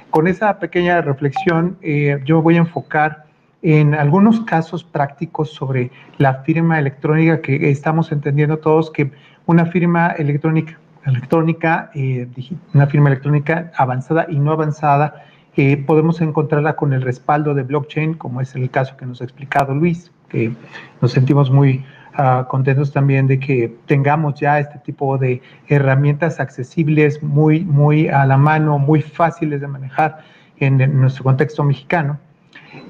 Con esa pequeña reflexión eh, yo voy a enfocar en algunos casos prácticos sobre la firma electrónica que estamos entendiendo todos que una firma electrónica, electrónica eh, una firma electrónica avanzada y no avanzada, eh, podemos encontrarla con el respaldo de blockchain, como es el caso que nos ha explicado Luis, que nos sentimos muy Ah, contentos también de que tengamos ya este tipo de herramientas accesibles, muy, muy a la mano, muy fáciles de manejar en, nuestro contexto mexicano.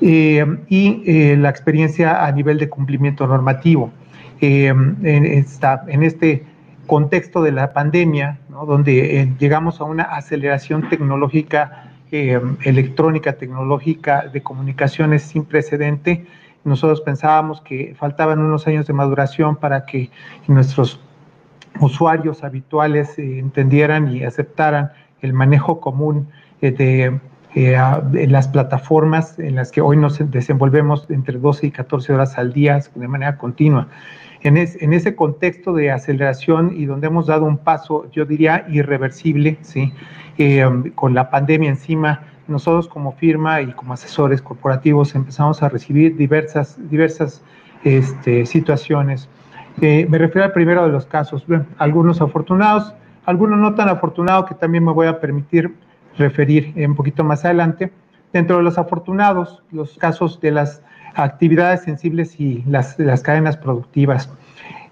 Eh, y eh, la experiencia a nivel de cumplimiento normativo. Eh, en, este contexto de la pandemia, donde llegamos a una aceleración tecnológica, electrónica, tecnológica, de comunicaciones sin precedente, nosotros pensábamos que faltaban unos años de maduración para que nuestros usuarios habituales eh, entendieran y aceptaran el manejo común eh, de, las plataformas en las que hoy nos desenvolvemos entre 12 y 14 horas al día de manera continua. En, ese contexto de aceleración y donde hemos dado un paso, yo diría, irreversible, ¿sí? Eh, con la pandemia encima, nosotros como firma y como asesores corporativos empezamos a recibir diversas, diversas este, situaciones. Eh, me refiero al primero de los casos, algunos afortunados, algunos no tan afortunados que también me voy a permitir referir un poquito más adelante. Dentro de los afortunados, los casos de las actividades sensibles y las, las cadenas productivas.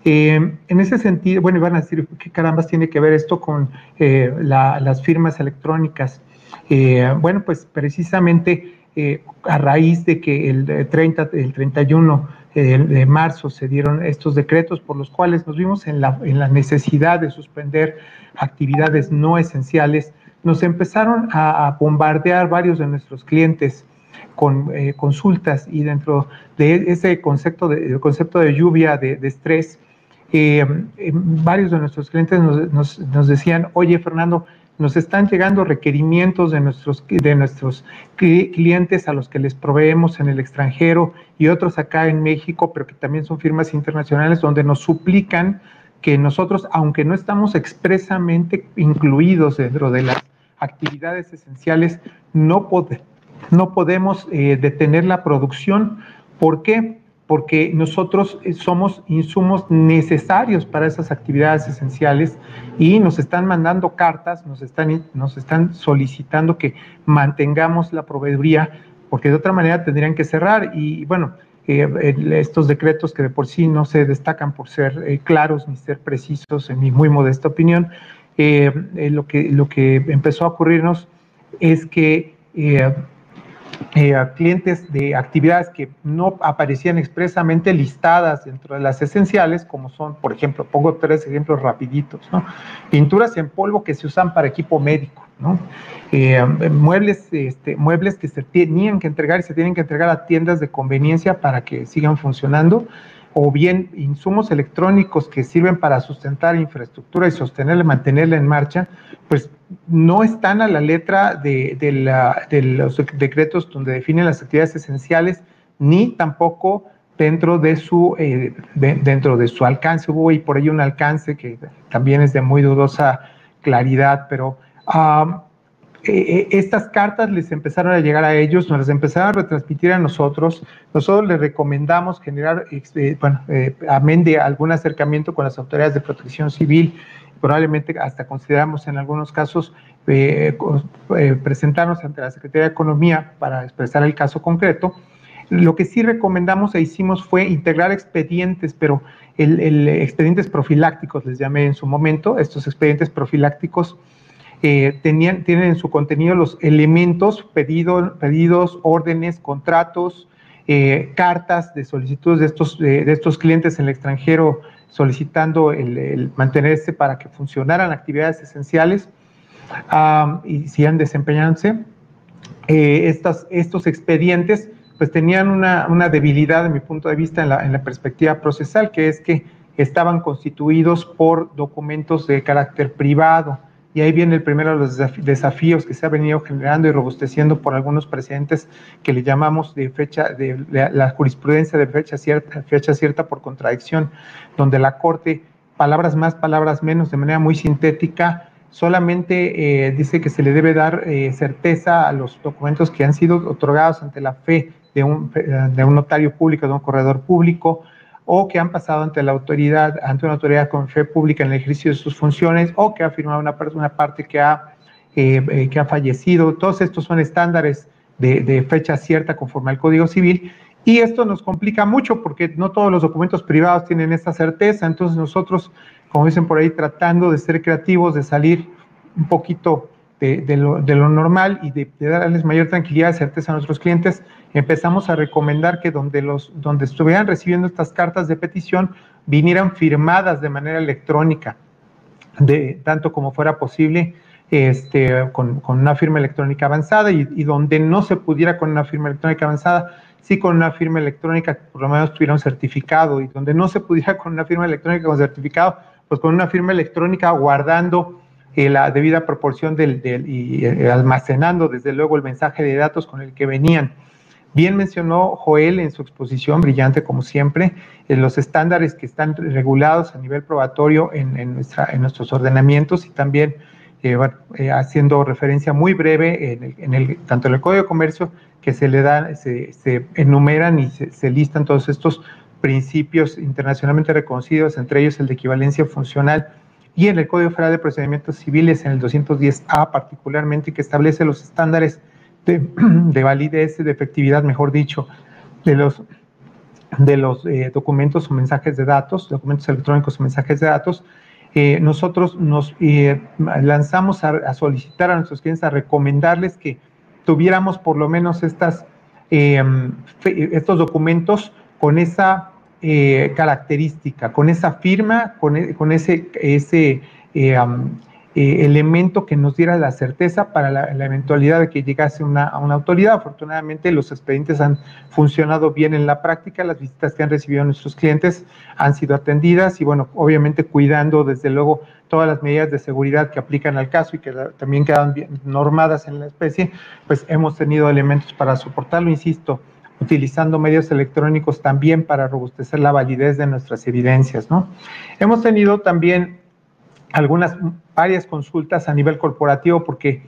Eh, en ese sentido, bueno, iban a decir, ¿qué carambas tiene que ver esto con eh, las firmas electrónicas? Eh, bueno, pues precisamente a raíz de que el 30, el 31 de marzo se dieron estos decretos por los cuales nos vimos en la, necesidad de suspender actividades no esenciales, nos empezaron a, bombardear varios de nuestros clientes con eh, consultas y dentro de ese concepto de, concepto de lluvia de, estrés, eh, eh, varios de nuestros clientes nos, nos, decían, oye Fernando, nos están llegando requerimientos de nuestros, de nuestros clientes a los que les proveemos en el extranjero y otros acá en México, pero que también son firmas internacionales donde nos suplican que nosotros, aunque no estamos expresamente incluidos dentro de las actividades esenciales, no, no podemos eh, detener la producción. ¿Por qué? Porque nosotros eh, somos insumos necesarios para esas actividades esenciales y nos están mandando cartas, nos están, nos están solicitando que mantengamos la proveeduría, porque de otra manera tendrían que cerrar. Y bueno, eh, estos decretos que de por sí no se destacan por ser claros ni ser precisos, en mi muy modesta opinión, eh, eh, lo, que, lo que empezó a ocurrirnos es que eh, clientes de actividades que no aparecían expresamente listadas dentro de las esenciales, como son, por ejemplo, pongo tres ejemplos rapiditos, pinturas en polvo que se usan para equipo médico, ¿no? muebles, este, muebles que se tenían que entregar y se tienen que entregar a tiendas de conveniencia para que sigan funcionando, o bien insumos electrónicos que sirven para sustentar infraestructura y sostenerla, mantenerla en marcha, pues no están a la letra de, los decretos donde definen las actividades esenciales, ni tampoco dentro de su, eh, dentro de su alcance. Hubo y por ello un alcance que también es de muy dudosa claridad, pero ah, eh, eh, estas cartas les empezaron a llegar a ellos, nos las empezaron a retransmitir a nosotros. Nosotros les recomendamos generar, este, bueno, eh, amén de algún acercamiento con las autoridades de protección civil, probablemente hasta consideramos en algunos casos presentarnos ante la Secretaría de Economía para expresar el caso concreto. Lo que sí recomendamos e hicimos fue integrar expedientes, pero el expedientes profilácticos, les llamé en su momento, estos expedientes profilácticos eh, tenían, tienen en su contenido los elementos, pedidos, órdenes, contratos, eh, cartas de solicitudes de estos, de estos clientes en el extranjero solicitando el, mantenerse para que funcionaran actividades esenciales y sigan desempeñándose. Eh, estos expedientes pues tenían una, una, debilidad, de mi punto de vista, en la, en la perspectiva procesal, que es que estaban constituidos por documentos de carácter privado y ahí viene el primero de los desafíos que se ha venido generando y robusteciendo por algunos presidentes que le llamamos de fecha, de la jurisprudencia de fecha cierta, fecha cierta por contradicción, donde la Corte, palabras más, palabras menos, de manera muy sintética, solamente eh, dice que se le debe dar eh, certeza a los documentos que han sido otorgados ante la fe de un, de un notario público, de un corredor público, o que han pasado ante la autoridad, ante una autoridad con fe pública en el ejercicio de sus funciones, o que ha firmado una, una parte que ha, eh, eh, que ha fallecido. Todos estos son estándares de, de, fecha cierta conforme al Código Civil. Y esto nos complica mucho porque no todos los documentos privados tienen esta certeza. Entonces nosotros, como dicen por ahí, tratando de ser creativos, de salir un poquito de, lo, de lo, normal y de, darles mayor tranquilidad y certeza a nuestros clientes, empezamos a recomendar que donde, los, donde estuvieran recibiendo estas cartas de petición vinieran firmadas de manera electrónica, de, tanto como fuera posible, este, con, con una firma electrónica avanzada y, y, donde no se pudiera con una firma electrónica avanzada, sí con una firma electrónica por lo menos tuviera un certificado y donde no se pudiera con una firma electrónica con certificado, pues con una firma electrónica guardando la debida proporción del, y eh, almacenando desde luego el mensaje de datos con el que venían. Bien mencionó Joel en su exposición, brillante como siempre, en los estándares que están regulados a nivel probatorio en, nuestra, en nuestros ordenamientos y también eh, eh, haciendo referencia muy breve en el, tanto en el Código de Comercio que se le dan, se, enumeran y se, listan todos estos principios internacionalmente reconocidos, entre ellos el de equivalencia funcional, y en el Código Federal de Procedimientos Civiles, en el 210A particularmente, que establece los estándares de, validez, de efectividad, mejor dicho, de los, de los eh, documentos o mensajes de datos, documentos electrónicos o mensajes de datos, eh, nosotros nos eh, lanzamos a, solicitar a nuestros clientes, a recomendarles que tuviéramos por lo menos estas, estos documentos con esa característica, con esa firma, con, e, con ese, ese eh, elemento que nos diera la certeza para la, eventualidad de que llegase una, a una autoridad. Afortunadamente los expedientes han funcionado bien en la práctica, las visitas que han recibido nuestros clientes han sido atendidas y bueno, obviamente cuidando desde luego todas las medidas de seguridad que aplican al caso y que también quedan bien normadas en la especie, pues hemos tenido elementos para soportarlo, insisto, utilizando medios electrónicos también para robustecer la validez de nuestras evidencias, ¿no? Hemos tenido también algunas, varias consultas a nivel corporativo porque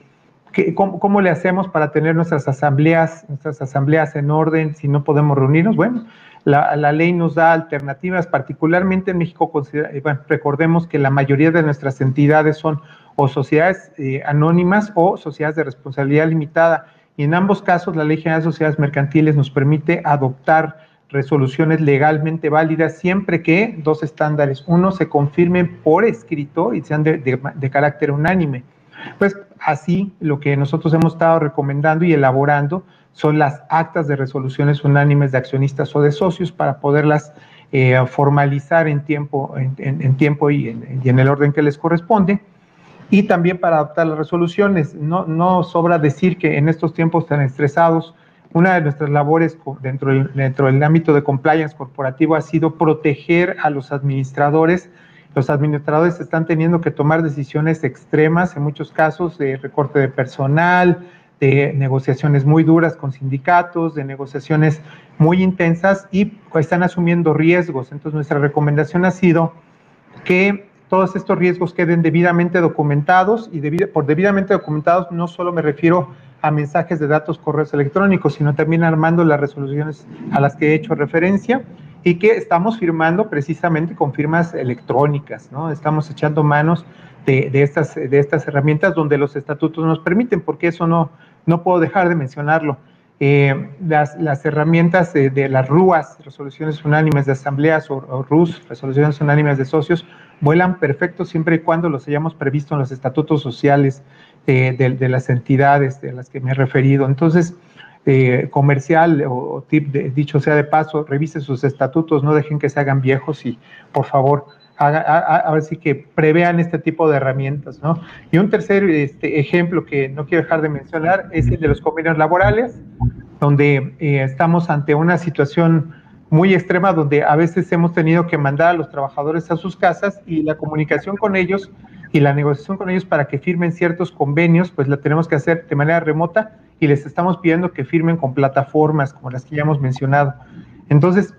¿cómo, le hacemos para tener nuestras asambleas, nuestras asambleas en orden si no podemos reunirnos? Bueno, la, ley nos da alternativas, particularmente en México, eh, recordemos que la mayoría de nuestras entidades son o sociedades eh, anónimas o sociedades de responsabilidad limitada. Y en ambos casos, la Ley General de Sociedades Mercantiles nos permite adoptar resoluciones legalmente válidas siempre que dos estándares, uno se confirmen por escrito y sean de, carácter unánime. Pues así lo que nosotros hemos estado recomendando y elaborando son las actas de resoluciones unánimes de accionistas o de socios para poderlas eh, formalizar en tiempo, en, tiempo y en, y en, el orden que les corresponde. Y también para adoptar las resoluciones. No, no sobra decir que en estos tiempos tan estresados, una de nuestras labores dentro del, dentro del ámbito de compliance corporativo ha sido proteger a los administradores. Los administradores están teniendo que tomar decisiones extremas, en muchos casos de recorte de personal, de negociaciones muy duras con sindicatos, de negociaciones muy intensas y están asumiendo riesgos. Entonces nuestra recomendación ha sido que todos estos riesgos queden debidamente documentados y por debidamente documentados no solo me refiero a mensajes de datos, correos electrónicos, sino también armando las resoluciones a las que he hecho referencia y que estamos firmando precisamente con firmas electrónicas, ¿no? Estamos echando manos de, estas, de estas herramientas donde los estatutos nos permiten, porque eso no, no puedo dejar de mencionarlo. Eh, las, las, herramientas de, las RUAS, resoluciones unánimes de asambleas, o, RUS, resoluciones unánimes de socios, vuelan perfecto siempre y cuando los hayamos previsto en los estatutos sociales de, las entidades de las que me he referido. Entonces, eh, comercial o, tip, dicho sea de paso, revise sus estatutos, no dejen que se hagan viejos y por favor, a, ver si que prevean este tipo de herramientas, ¿no? Y un tercer este, ejemplo que no quiero dejar de mencionar es el de los convenios laborales, donde eh, estamos ante una situación muy extrema donde a veces hemos tenido que mandar a los trabajadores a sus casas y la comunicación con ellos y la negociación con ellos para que firmen ciertos convenios, pues la tenemos que hacer de manera remota y les estamos pidiendo que firmen con plataformas como las que ya hemos mencionado. Entonces,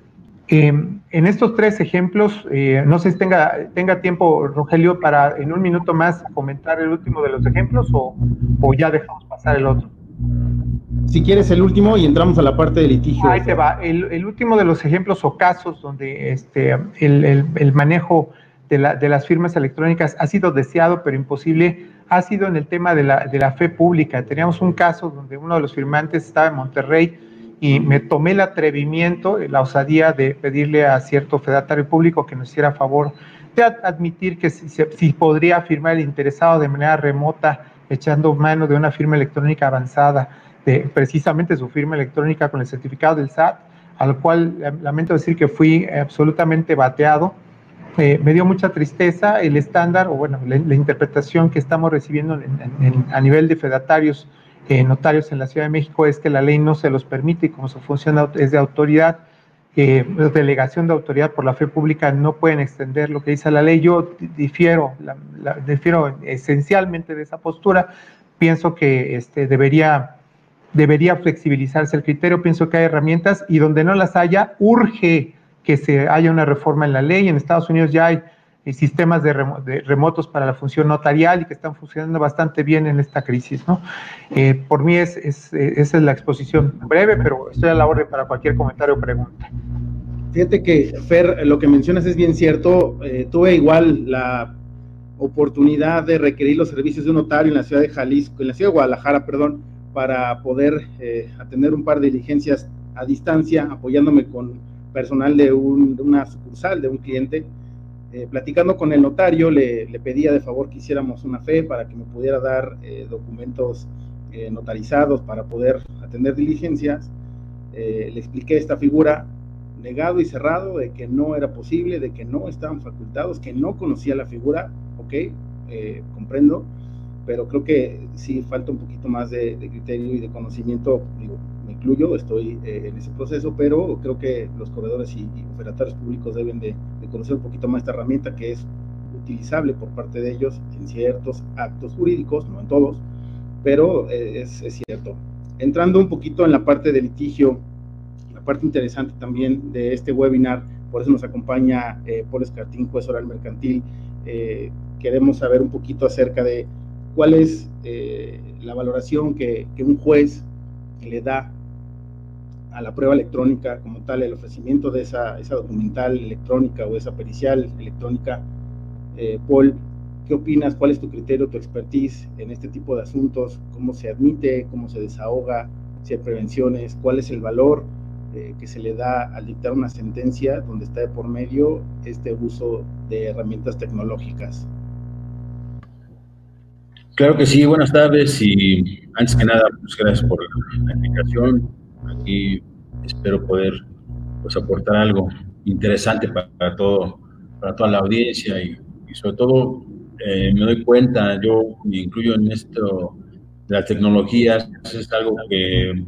em, en estos tres ejemplos, eh, no sé si tenga, tenga tiempo, Rogelio, para en un minuto más comentar el último de los ejemplos o, o ya dejamos pasar el otro. Si quieres el último y entramos a la parte de litigio. Ahí te va. El, el último de los ejemplos o casos donde este, el, el, el manejo de, las firmas electrónicas ha sido deseado pero imposible, ha sido en el tema de la, de la fe pública. Teníamos un caso donde uno de los firmantes estaba en Monterrey y me tomé el atrevimiento, la osadía de pedirle a cierto fedatario público que nos hiciera favor de admitir que si, si, podría firmar el interesado de manera remota, echando mano de una firma electrónica avanzada, de precisamente su firma electrónica con el certificado del SAT, al cual lamento decir que fui absolutamente bateado. Me dio mucha tristeza el estándar o bueno, la, interpretación que estamos recibiendo a nivel de fedatarios, eh, notarios en la Ciudad de México es que la ley no se los permite y como su función es de autoridad, eh, delegación de autoridad por la fe pública no pueden extender lo que dice la ley. Yo difiero, difiero esencialmente de esa postura. Pienso que este, debería debería flexibilizarse el criterio. Pienso que hay herramientas y donde no las haya, urge que se haya una reforma en la ley. En Estados Unidos ya hay sistemas de, remotos para la función notarial y que están funcionando bastante bien en esta crisis. ¿no? Eh, por mí es, es, eh, esa es la exposición breve, pero estoy a la orden para cualquier comentario o pregunta. Fíjate que, Fer, lo que mencionas es bien cierto. tuve igual la oportunidad de requerir los servicios de un notario en la ciudad de Jalisco, en la ciudad de Guadalajara, perdón, para poder atender un par de diligencias a distancia, apoyándome con personal de, una sucursal de un cliente. Eh, platicando con el notario, le, pedía de favor que hiciéramos una fe para que me pudiera dar eh, documentos eh, notarizados para poder atender diligencias. le expliqué esta figura negado y cerrado de que no era posible, de que no estaban facultados, que no conocía la figura, ok, comprendo, pero creo que sí falta un poquito más de, de criterio y de conocimiento, digo, incluyo, estoy eh, en ese proceso, pero creo que los corredores y, operadores públicos deben de, conocer un poquito más esta herramienta que es utilizable por parte de ellos en ciertos actos jurídicos, no en todos, pero eh, es, cierto. Entrando un poquito en la parte de litigio, la parte interesante también de este webinar, por eso nos acompaña eh, Paul Escartín, juez oral mercantil, queremos saber un poquito acerca de cuál es la valoración que un juez le da a la prueba electrónica como tal, el ofrecimiento de esa, esa documental electrónica o esa pericial electrónica. Eh, Paul, ¿qué opinas? ¿Cuál es tu criterio, tu expertise en este tipo de asuntos? ¿Cómo se admite? ¿Cómo se desahoga? Si hay prevenciones, ¿cuál es el valor eh, que se le da al dictar una sentencia donde está de por medio este uso de herramientas tecnológicas? Claro que sí, buenas tardes y antes que nada, pues gracias por la explicación Aquí espero poder pues, aportar algo interesante para, todo, para toda la audiencia y, sobre todo eh, me doy cuenta, yo me incluyo en esto de las tecnologías, es algo que,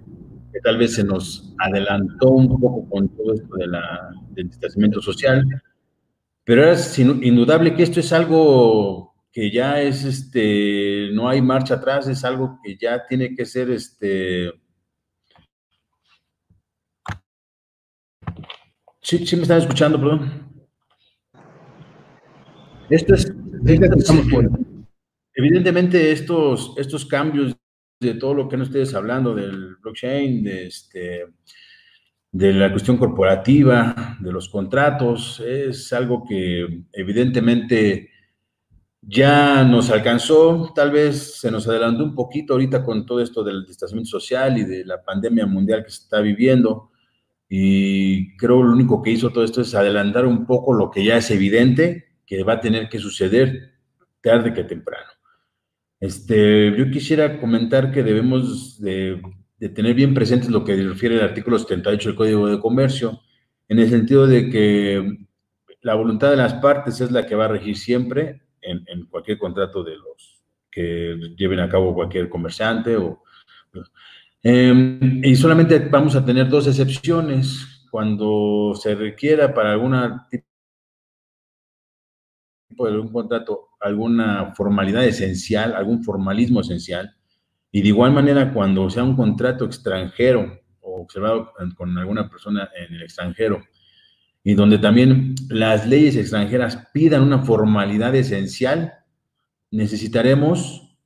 tal vez se nos adelantó un poco con todo esto del distanciamiento social, pero es indudable que esto es algo que ya es, este, no hay marcha atrás, es algo que ya tiene que ser, este, Sí, sí me están escuchando, perdón. Esto es, evidentemente estos, estos cambios de todo lo que no ustedes hablando del blockchain, de, este, de la cuestión corporativa, de los contratos, es algo que evidentemente ya nos alcanzó, tal vez se nos adelantó un poquito ahorita con todo esto del distanciamiento social y de la pandemia mundial que se está viviendo, y creo lo único que hizo todo esto es adelantar un poco lo que ya es evidente que va a tener que suceder tarde que temprano. Este, yo quisiera comentar que debemos de, tener bien presentes lo que refiere el artículo 78 del Código de Comercio, en el sentido de que la voluntad de las partes es la que va a regir siempre en, en cualquier contrato de los que lleven a cabo cualquier comerciante o Em, y solamente vamos a tener dos excepciones cuando se requiera para alguna tipo de algún contrato alguna formalidad esencial, algún formalismo esencial, y de igual manera cuando sea un contrato extranjero o observado con alguna persona en el extranjero, y donde también las leyes extranjeras pidan una formalidad esencial, necesitaremos,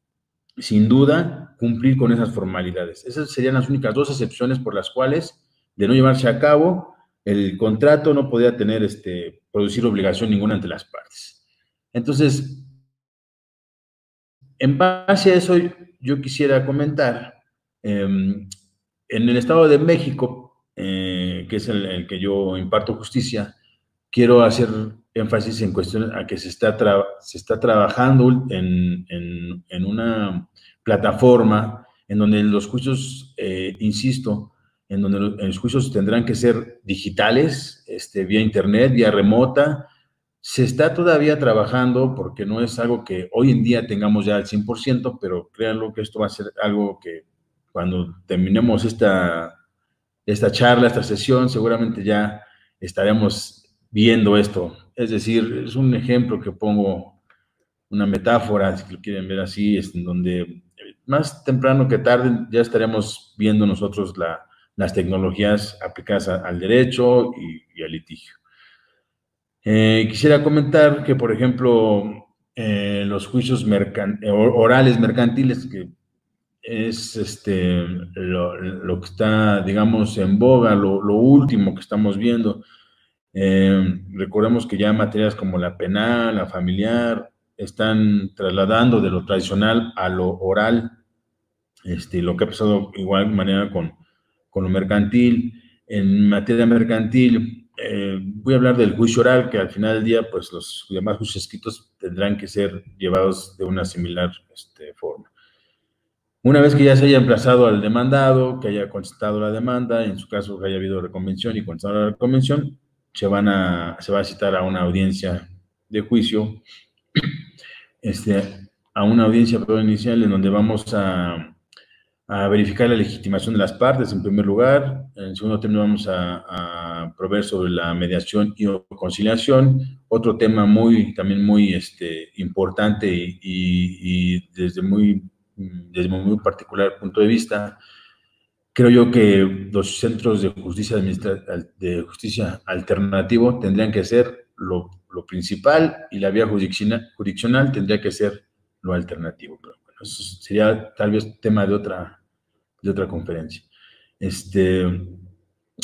sin duda, cumplir con esas formalidades. Esas serían las únicas dos excepciones por las cuales, de no llevarse a cabo, el contrato no podía tener, este, producir obligación ninguna ante las partes. Entonces, en base a eso, yo quisiera comentar, em, en el Estado de México, eh, que es el, que yo imparto justicia, quiero hacer énfasis en cuestión a que se está, se está trabajando en, en una plataforma en donde los juicios, eh, insisto, en donde los, juicios tendrán que ser digitales, este, vía internet, vía remota. Se está todavía trabajando porque no es algo que hoy en día tengamos ya al 100%, pero créanlo que esto va a ser algo que cuando terminemos esta, esta charla, esta sesión, seguramente ya estaremos viendo esto. Es decir, es un ejemplo que pongo, una metáfora, si lo quieren ver así, es en donde más temprano que tarde ya estaremos viendo nosotros las tecnologías aplicadas al derecho y, al litigio. Eh, quisiera comentar que, por ejemplo, eh, los juicios orales mercantiles, que es este, lo, que está, digamos, en boga, lo, último que estamos viendo. Eh, recordemos que ya materias como la penal, la familiar, están trasladando de lo tradicional a lo oral, este, lo que ha pasado igual manera con, con lo mercantil. En materia mercantil, eh, voy a hablar del juicio oral, que al final del día, pues los demás juicios escritos tendrán que ser llevados de una similar este, forma. Una vez que ya se haya emplazado al demandado, que haya contestado la demanda, en su caso que haya habido reconvención y contestado la reconvención, se, van a, se va a citar a una audiencia de juicio este, a una audiencia inicial en donde vamos a, verificar la legitimación de las partes en primer lugar. En segundo término vamos a, proveer sobre la mediación y conciliación. Otro tema muy, también muy este, importante y, desde, muy, desde muy particular punto de vista, creo yo que los centros de justicia, de justicia alternativo tendrían que ser lo principal y la vía jurisdiccional, tendría que ser lo alternativo. Eso sería tal vez tema de otra, de otra conferencia. Este,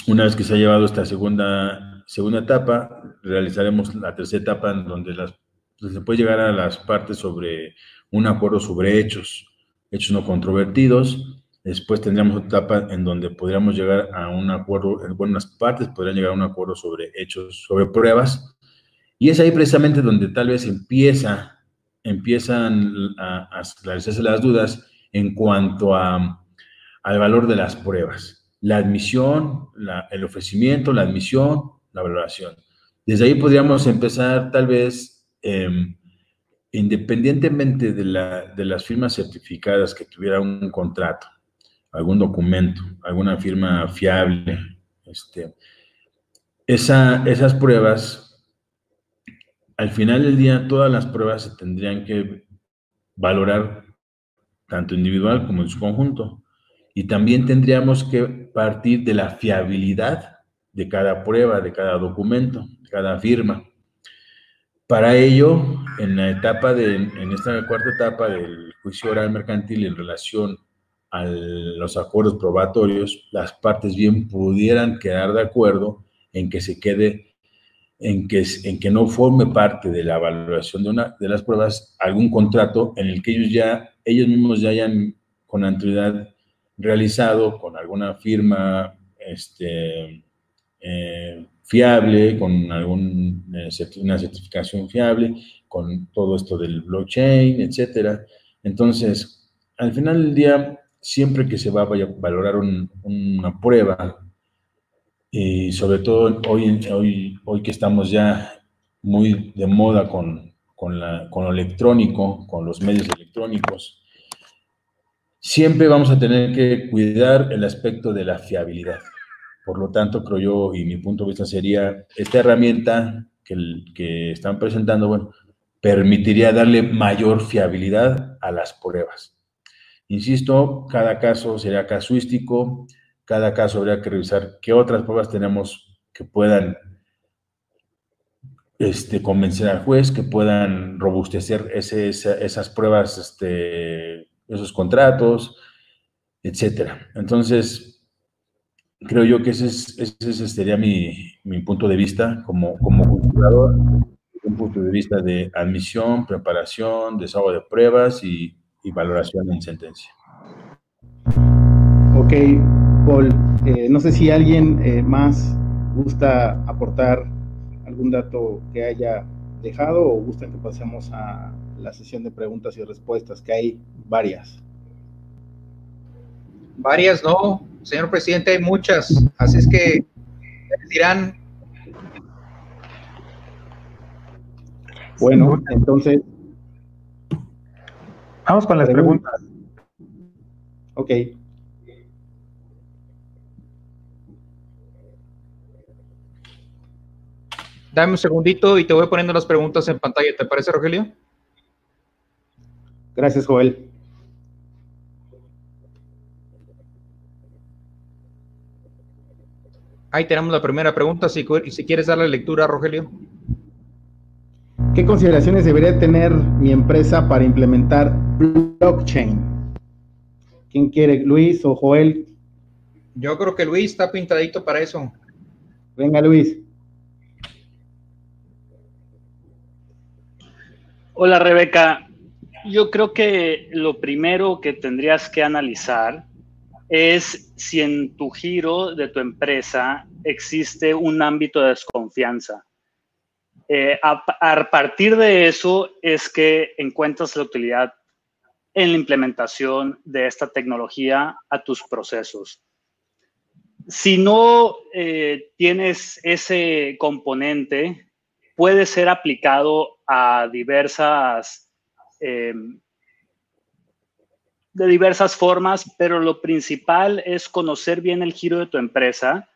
una vez que se ha llevado esta segunda, segunda etapa, realizaremos la tercera etapa en donde las, se puede llegar a las partes sobre un acuerdo sobre hechos, hechos no controvertidos. Después tendríamos otra etapa en donde podríamos llegar a un acuerdo, en buenas partes podrían llegar a un acuerdo sobre hechos, sobre pruebas, y es ahí precisamente donde tal vez empieza, empiezan a, esclarecerse las dudas en cuanto a, al valor de las pruebas. La admisión, el ofrecimiento, la admisión, la valoración. Desde ahí podríamos empezar tal vez, em, independientemente de, de, las firmas certificadas que tuviera un contrato, algún documento, alguna firma fiable, este, esa, esas pruebas al final del día todas las pruebas se tendrían que valorar tanto individual como en su conjunto. Y también tendríamos que partir de la fiabilidad de cada prueba, de cada documento, de cada firma. Para ello, en la etapa de, en esta cuarta etapa del juicio oral mercantil en relación a los acuerdos probatorios, las partes bien pudieran quedar de acuerdo en que se quede en que, en que no forme parte de la valoración de una de las pruebas algún contrato en el que ellos ya, ellos mismos ya hayan con anterioridad realizado con alguna firma este, eh, fiable, con algún, eh, certificación fiable, con todo esto del blockchain, etcétera. Entonces, al final del día, siempre que se va a valorar una prueba, y sobre todo hoy, hoy, hoy que estamos ya muy de moda con, con, la, con lo electrónico, con los medios electrónicos, siempre vamos a tener que cuidar el aspecto de la fiabilidad. Por lo tanto, creo yo, y mi punto de vista sería, esta herramienta que, que están presentando, bueno, permitiría darle mayor fiabilidad a las pruebas. Insisto, cada caso será casuístico, cada caso habría que revisar qué otras pruebas tenemos que puedan este, convencer al juez, que puedan robustecer esas pruebas, este, esos contratos, etcétera. Entonces, creo yo que ese, ese sería mi, punto de vista como, como culturador, un punto de vista de admisión, preparación, desahogo de pruebas y, y valoración en sentencia. Ok, Paul, eh, no sé si alguien eh, más gusta aportar algún dato que haya dejado o gusta que pasemos a la sesión de preguntas y respuestas, que hay varias. Varias, no, señor presidente, hay muchas, así es que dirán. Bueno, entonces. Vamos con las preguntas. Ok. Dame un segundito y te voy poniendo las preguntas en pantalla. ¿Te parece, Rogelio? Gracias, Joel. Ahí tenemos la primera pregunta. Si, si quieres darle lectura, Rogelio. ¿Qué consideraciones debería tener mi empresa para implementar blockchain? ¿Quién quiere, Luis o Joel? Yo creo que Luis está pintadito para eso. Venga, Luis. Hola, Rebeca. Yo creo que lo primero que tendrías que analizar es si en tu giro de tu empresa existe un ámbito de desconfianza. Eh, a, partir de eso es que encuentras la utilidad en la implementación de esta tecnología a tus procesos. Si no eh, tienes ese componente, puede ser aplicado a diversas eh, de diversas formas, pero lo principal es conocer bien el giro de tu empresa,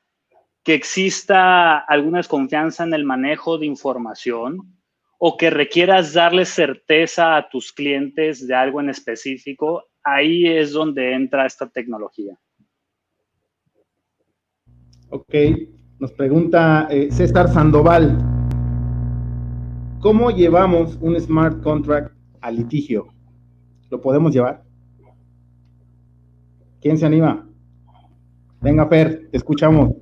que exista alguna desconfianza en el manejo de información o que requieras darle certeza a tus clientes de algo en específico, ahí es donde entra esta tecnología. Ok, nos pregunta eh, César Sandoval, ¿cómo llevamos un smart contract a litigio? ¿Lo podemos llevar? ¿Quién se anima? Venga, Per, te escuchamos.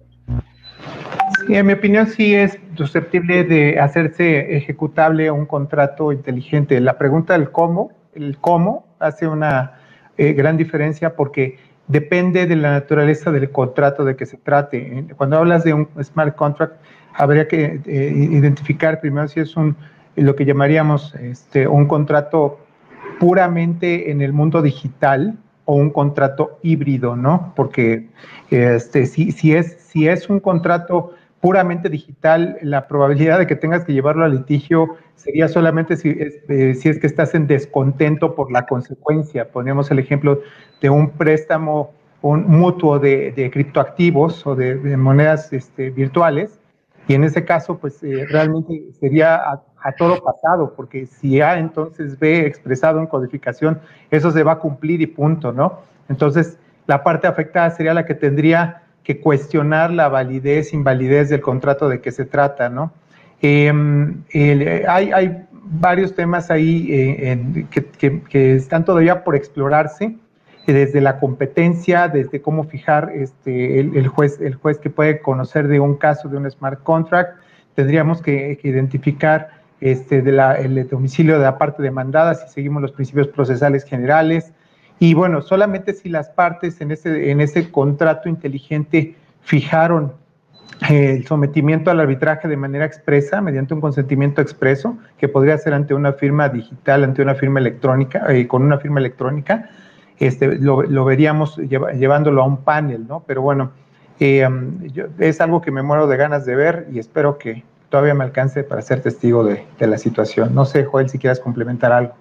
En mi opinión sí es susceptible de hacerse ejecutable un contrato inteligente. La pregunta del cómo, el cómo hace una eh, gran diferencia porque depende de la naturaleza del contrato de que se trate. Cuando hablas de un smart contract, habría que eh, identificar primero si es un lo que llamaríamos este, un contrato puramente en el mundo digital, o un contrato híbrido, ¿no? Porque este, si, si, es, si es un contrato puramente digital, la probabilidad de que tengas que llevarlo al litigio sería solamente si eh, si es que estás en descontento por la consecuencia. Ponemos el ejemplo de un préstamo un mutuo de, de criptoactivos o de, monedas este, virtuales, y en ese caso, pues eh, realmente sería a todo pasado, porque si A entonces B expresado en codificación, eso se va a cumplir y punto, ¿no? Entonces, la parte afectada sería la que tendría que cuestionar la validez, invalidez del contrato de que se trata, ¿no? Em, hay, hay, varios temas ahí eh, que, que, están todavía por explorarse, desde la competencia, desde cómo fijar este, el, juez, el juez que puede conocer de un caso de un smart contract, tendríamos que, identificar este, de el domicilio de la parte demandada, si seguimos los principios procesales generales. Y bueno, solamente si las partes en ese, en ese contrato inteligente fijaron eh, el sometimiento al arbitraje de manera expresa, mediante un consentimiento expreso, que podría ser ante una firma digital, ante una firma electrónica, eh, con una firma electrónica, este, lo, lo veríamos llevándolo a un panel, ¿no? Pero bueno, eh, es algo que me muero de ganas de ver y espero que, todavía me alcance para ser testigo de, la situación. No sé, Joel, si quieres complementar algo.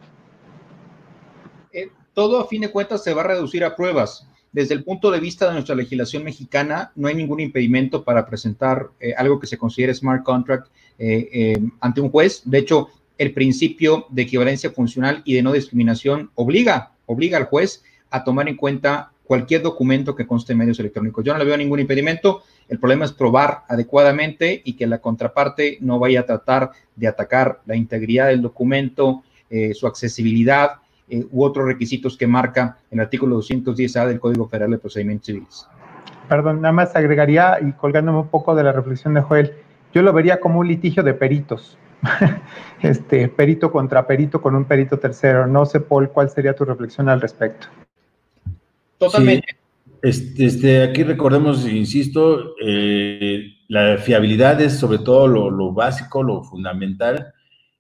Eh, todo a fin de cuentas se va a reducir a pruebas. Desde el punto de vista de nuestra legislación mexicana, no hay ningún impedimento para presentar eh, algo que se considere smart contract eh, ante un juez. De hecho, el principio de equivalencia funcional y de no discriminación obliga, obliga al juez a tomar en cuenta cualquier documento que conste en medios electrónicos. Yo no le veo ningún impedimento. El problema es probar adecuadamente y que la contraparte no vaya a tratar de atacar la integridad del documento, eh, su accesibilidad eh, u otros requisitos que marca el artículo 210A del Código Federal de Procedimientos Civiles. Perdón, nada más agregaría y colgándome un poco de la reflexión de Joel, yo lo vería como un litigio de peritos. este, perito contra perito con un perito tercero. No sé, Paul, cuál sería tu reflexión al respecto. Totalmente. Este, este, aquí recordemos, insisto, eh, la fiabilidad es sobre todo lo, básico, lo fundamental,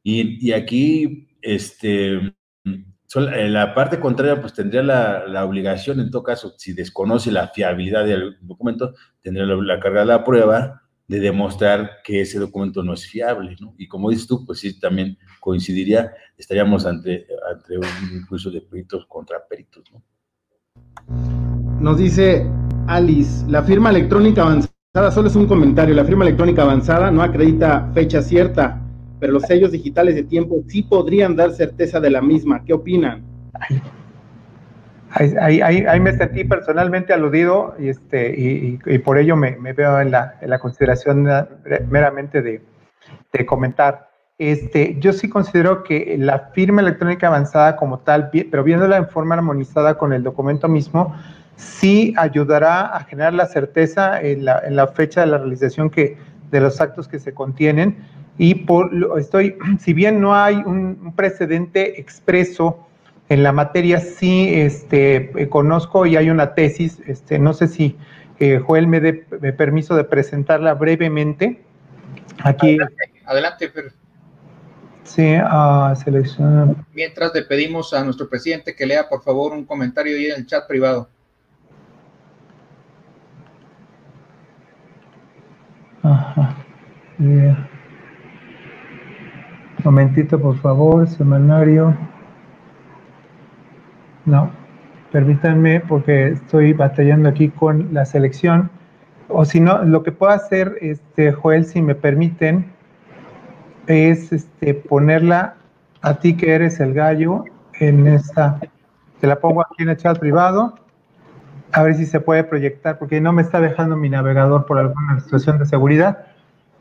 y, aquí este, eh, la parte contraria pues tendría la, obligación, en todo caso, si desconoce la fiabilidad del documento, tendría la, carga de la prueba de demostrar que ese documento no es fiable, ¿no? Y como dices tú, pues sí, también coincidiría, estaríamos ante, ante un juicio de peritos contra peritos, ¿no? Nos dice Alice, la firma electrónica avanzada, solo es un comentario, la firma electrónica avanzada no acredita fecha cierta, pero los sellos digitales de tiempo sí podrían dar certeza de la misma. ¿Qué opinan? Ahí, ahí, me sentí personalmente aludido y, este, y, por ello me, veo en la, en la, consideración meramente de, de, comentar. Este, yo sí considero que la firma electrónica avanzada como tal, pero viéndola en forma armonizada con el documento mismo, sí ayudará a generar la certeza en la, en la fecha de la realización que, de los actos que se contienen. Y por, estoy, si bien no hay un precedente expreso, en la materia sí este, eh, conozco y hay una tesis, este, no sé si eh, Joel me dé permiso de presentarla brevemente. Aquí. Adelante, Fer. Sí, uh, selecciona. Mientras le pedimos a nuestro presidente que lea, por favor, un comentario ahí en el chat privado. Ajá. Momentito, por favor, semanario. No, permítanme porque estoy batallando aquí con la selección. O si no, lo que puedo hacer, este, Joel, si me permiten, es este, ponerla a ti que eres el gallo en esta. Te la pongo aquí en el chat privado. A ver si se puede proyectar, porque no me está dejando mi navegador por alguna situación de seguridad.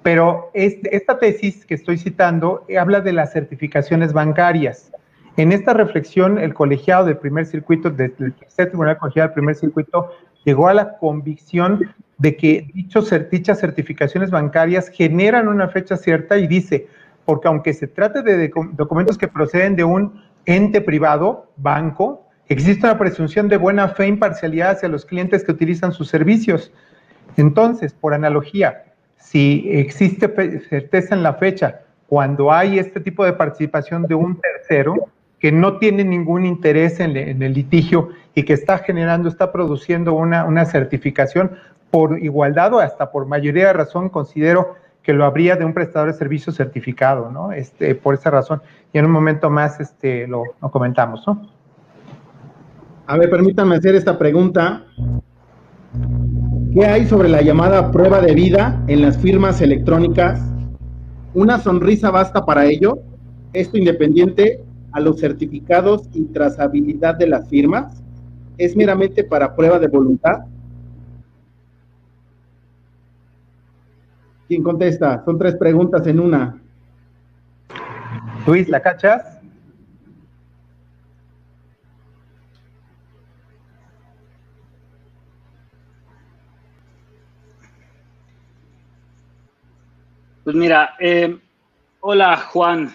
Pero este, esta tesis que estoy citando habla de las certificaciones bancarias. En esta reflexión, el colegiado del primer circuito, del tercer tribunal colegiado del primer circuito, llegó a la convicción de que dichos, dichas certificaciones bancarias generan una fecha cierta y dice, porque aunque se trate de documentos que proceden de un ente privado, banco, existe una presunción de buena fe e imparcialidad hacia los clientes que utilizan sus servicios. Entonces, por analogía, si existe certeza en la fecha cuando hay este tipo de participación de un tercero, que no tiene ningún interés en, el litigio y que está generando, está produciendo una, certificación por igualdad o hasta por mayoría de razón, considero que lo habría de un prestador de servicio certificado, ¿no? Este, por esa razón. Y en un momento más este, lo, lo comentamos, ¿no? A ver, permítanme hacer esta pregunta. ¿Qué hay sobre la llamada prueba de vida en las firmas electrónicas? ¿Una sonrisa basta para ello? Esto independiente a los certificados y trazabilidad de las firmas? ¿Es meramente para prueba de voluntad? ¿Quién contesta? Son tres preguntas en una. Luis, ¿la cachas? Pues mira, eh, hola Juan,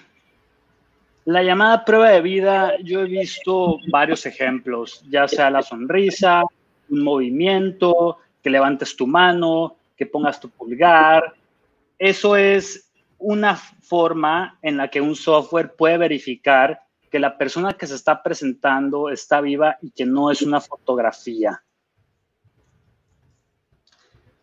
la llamada prueba de vida, yo he visto varios ejemplos, ya sea la sonrisa, un movimiento, que levantes tu mano, que pongas tu pulgar. Eso es una forma en la que un software puede verificar que la persona que se está presentando está viva y que no es una fotografía.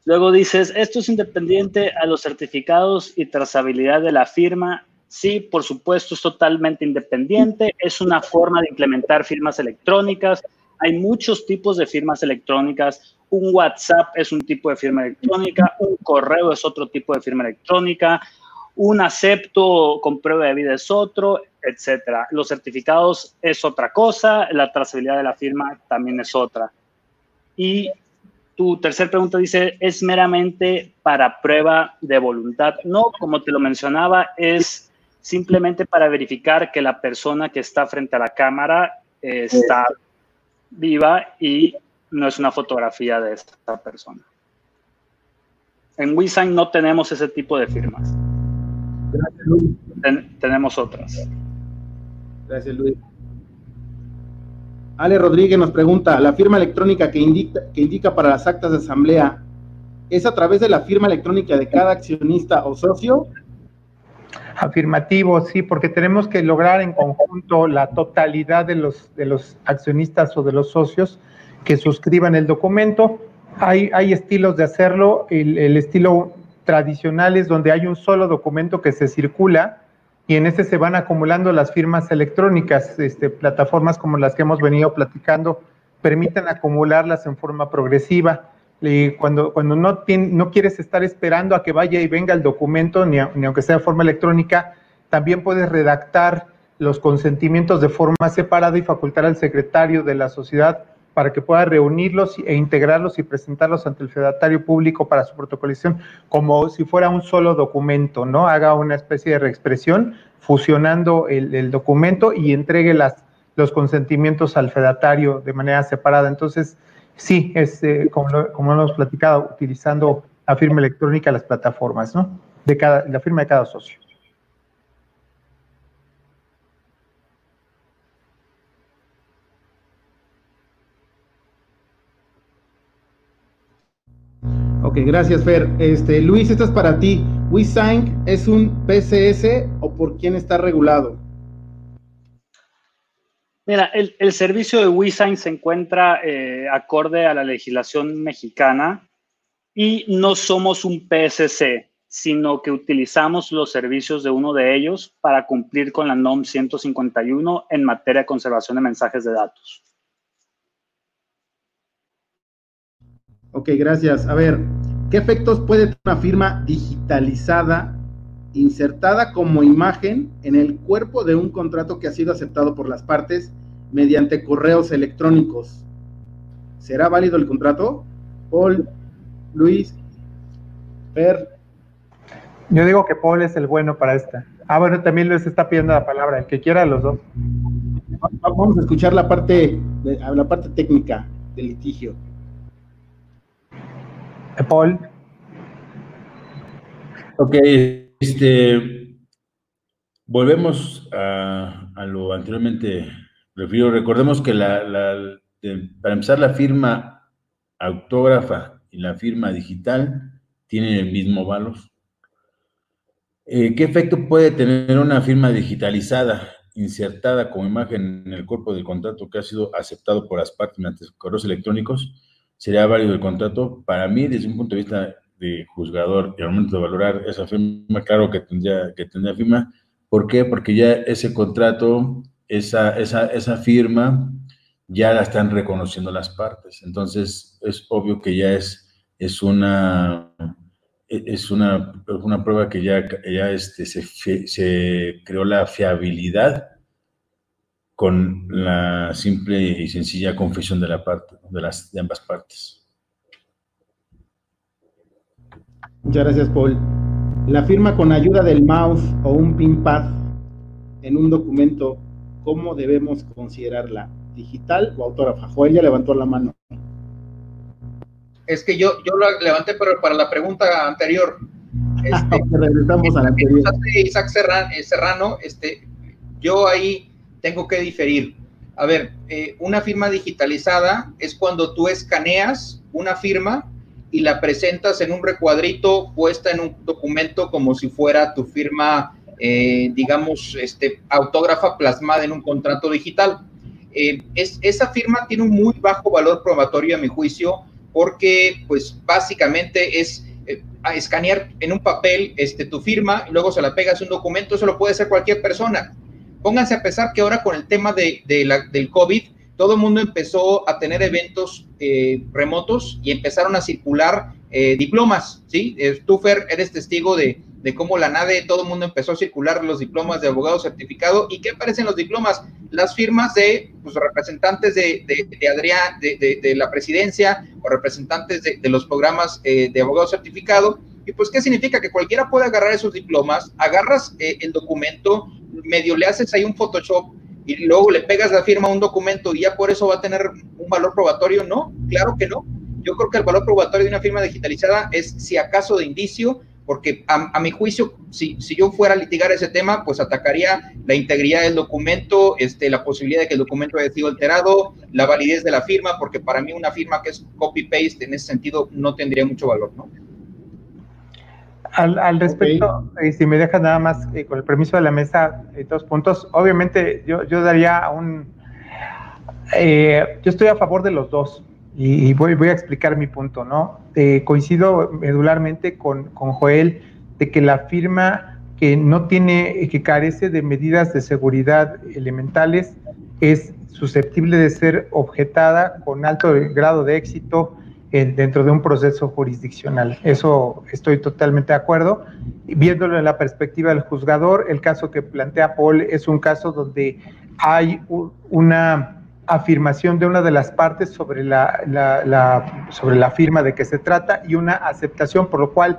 Luego dices, esto es independiente a los certificados y trazabilidad de la firma Sí, por supuesto, es totalmente independiente, es una forma de implementar firmas electrónicas. Hay muchos tipos de firmas electrónicas. Un WhatsApp es un tipo de firma electrónica, un correo es otro tipo de firma electrónica, un acepto con prueba de vida es otro, etcétera. Los certificados es otra cosa, la trazabilidad de la firma también es otra. Y tu tercera pregunta dice, es meramente para prueba de voluntad. No, como te lo mencionaba, es simplemente para verificar que la persona que está frente a la cámara está viva y no es una fotografía de esta persona. En WeSign no tenemos ese tipo de firmas. Gracias, Luis. tenemos otras. Gracias, Luis. Ale Rodríguez nos pregunta, ¿la firma electrónica que indica, que indica para las actas de asamblea es a través de la firma electrónica de cada accionista o socio Afirmativo, sí, porque tenemos que lograr en conjunto la totalidad de los, de los accionistas o de los socios que suscriban el documento. Hay, hay estilos de hacerlo. El, estilo tradicional es donde hay un solo documento que se circula y en ese se van acumulando las firmas electrónicas. Este, plataformas como las que hemos venido platicando permiten acumularlas en forma progresiva cuando, cuando no, no quieres estar esperando a que vaya y venga el documento, ni, aunque sea de forma electrónica, también puedes redactar los consentimientos de forma separada y facultar al secretario de la sociedad para que pueda reunirlos e integrarlos y presentarlos ante el fedatario público para su protocolización como si fuera un solo documento, ¿no? Haga una especie de reexpresión fusionando el, documento y entregue las, los consentimientos al fedatario de manera separada. Entonces, sí, es eh, como, lo, hemos platicado, utilizando la firma electrónica las plataformas, ¿no? De cada, la firma de cada socio. Ok, gracias Fer. Este, Luis, esto es para ti. ¿WeSign es un PCS o por quién está regulado? Mira, el, servicio de WeSign se encuentra eh, acorde a la legislación mexicana y no somos un PSC, sino que utilizamos los servicios de uno de ellos para cumplir con la NOM 151 en materia de conservación de mensajes de datos. Ok, gracias. A ver, ¿qué efectos puede tener una firma digitalizada insertada como imagen en el cuerpo de un contrato que ha sido aceptado por las partes mediante correos electrónicos? ¿Será válido el contrato? Paul, Luis, Per. Yo digo que Paul es el bueno para esta. Ah, bueno, también les está pidiendo la palabra, el que quiera los dos. Vamos a escuchar la parte, la parte técnica del litigio. Paul. Ok, este, volvemos a, lo anteriormente referido. Recordemos que para empezar la firma autógrafa y la firma digital tienen el mismo valor. Eh, ¿Qué efecto puede tener una firma digitalizada, insertada como imagen en el cuerpo del contrato que ha sido aceptado por las partes mediante correos electrónicos? sería válido el contrato. Para mí, desde un punto de vista de juzgador y al momento de valorar esa firma, claro que tendría, que tendría firma. ¿Por qué? Porque ya ese contrato, esa, esa, esa firma, ya la están reconociendo las partes. Entonces, es obvio que ya es, es una es una, una prueba que ya, ya este, se, se creó la fiabilidad con la simple y sencilla confesión de la parte, de las de ambas partes. Muchas gracias, Paul. La firma con ayuda del mouse o un pinpad en un documento, ¿cómo debemos considerarla? ¿Digital o autógrafa? Joel ya levantó la mano. Es que yo, yo lo levanté para, para la pregunta anterior. Este, regresamos a la anterior. Isaac Serrano, Serrano, este, yo ahí tengo que diferir. A ver, eh, una firma digitalizada es cuando tú escaneas una firma y la presentas en un recuadrito puesta en un documento como si fuera tu firma, eh, digamos, este, autógrafa plasmada en un contrato digital. Eh, es, esa firma tiene un muy bajo valor probatorio a mi juicio porque pues básicamente es escanear en un papel este, tu firma y luego se la pegas un documento, eso lo puede hacer cualquier persona pónganse a pensar que ahora con el tema de, la, del COVID, todo el mundo empezó a tener eventos eh, remotos y empezaron a circular eh, diplomas, ¿sí? Eh, tú, Fer, eres testigo de, cómo la NADE, todo el mundo empezó a circular los diplomas de abogado certificado. ¿Y qué aparecen los diplomas? Las firmas de pues, representantes de, de, Adrián, de, la presidencia o representantes de, los programas de abogado certificado. ¿Y pues qué significa? Que cualquiera puede agarrar esos diplomas, agarras el documento, medio le haces ahí un Photoshop y luego le pegas la firma a un documento y ya por eso va a tener un valor probatorio, no, claro que no. Yo creo que el valor probatorio de una firma digitalizada es si acaso de indicio, porque a, mi juicio, si, si, yo fuera a litigar ese tema, pues atacaría la integridad del documento, este, la posibilidad de que el documento haya sido alterado, la validez de la firma, porque para mí una firma que es copy-paste en ese sentido no tendría mucho valor, ¿no? Al, respecto, y si me dejas nada más eh, con el permiso de la mesa, eh, dos puntos. Obviamente, yo, yo daría un. Eh, yo estoy a favor de los dos y, voy, voy, a explicar mi punto, ¿no? coincido medularmente con, con, Joel de que la firma que no tiene, que carece de medidas de seguridad elementales es susceptible de ser objetada con alto grado de éxito dentro de un proceso jurisdiccional. Eso estoy totalmente de acuerdo. Viéndolo en la perspectiva del juzgador, el caso que plantea Paul es un caso donde hay una afirmación de una de las partes sobre la, sobre la firma de que se trata y una aceptación, por lo cual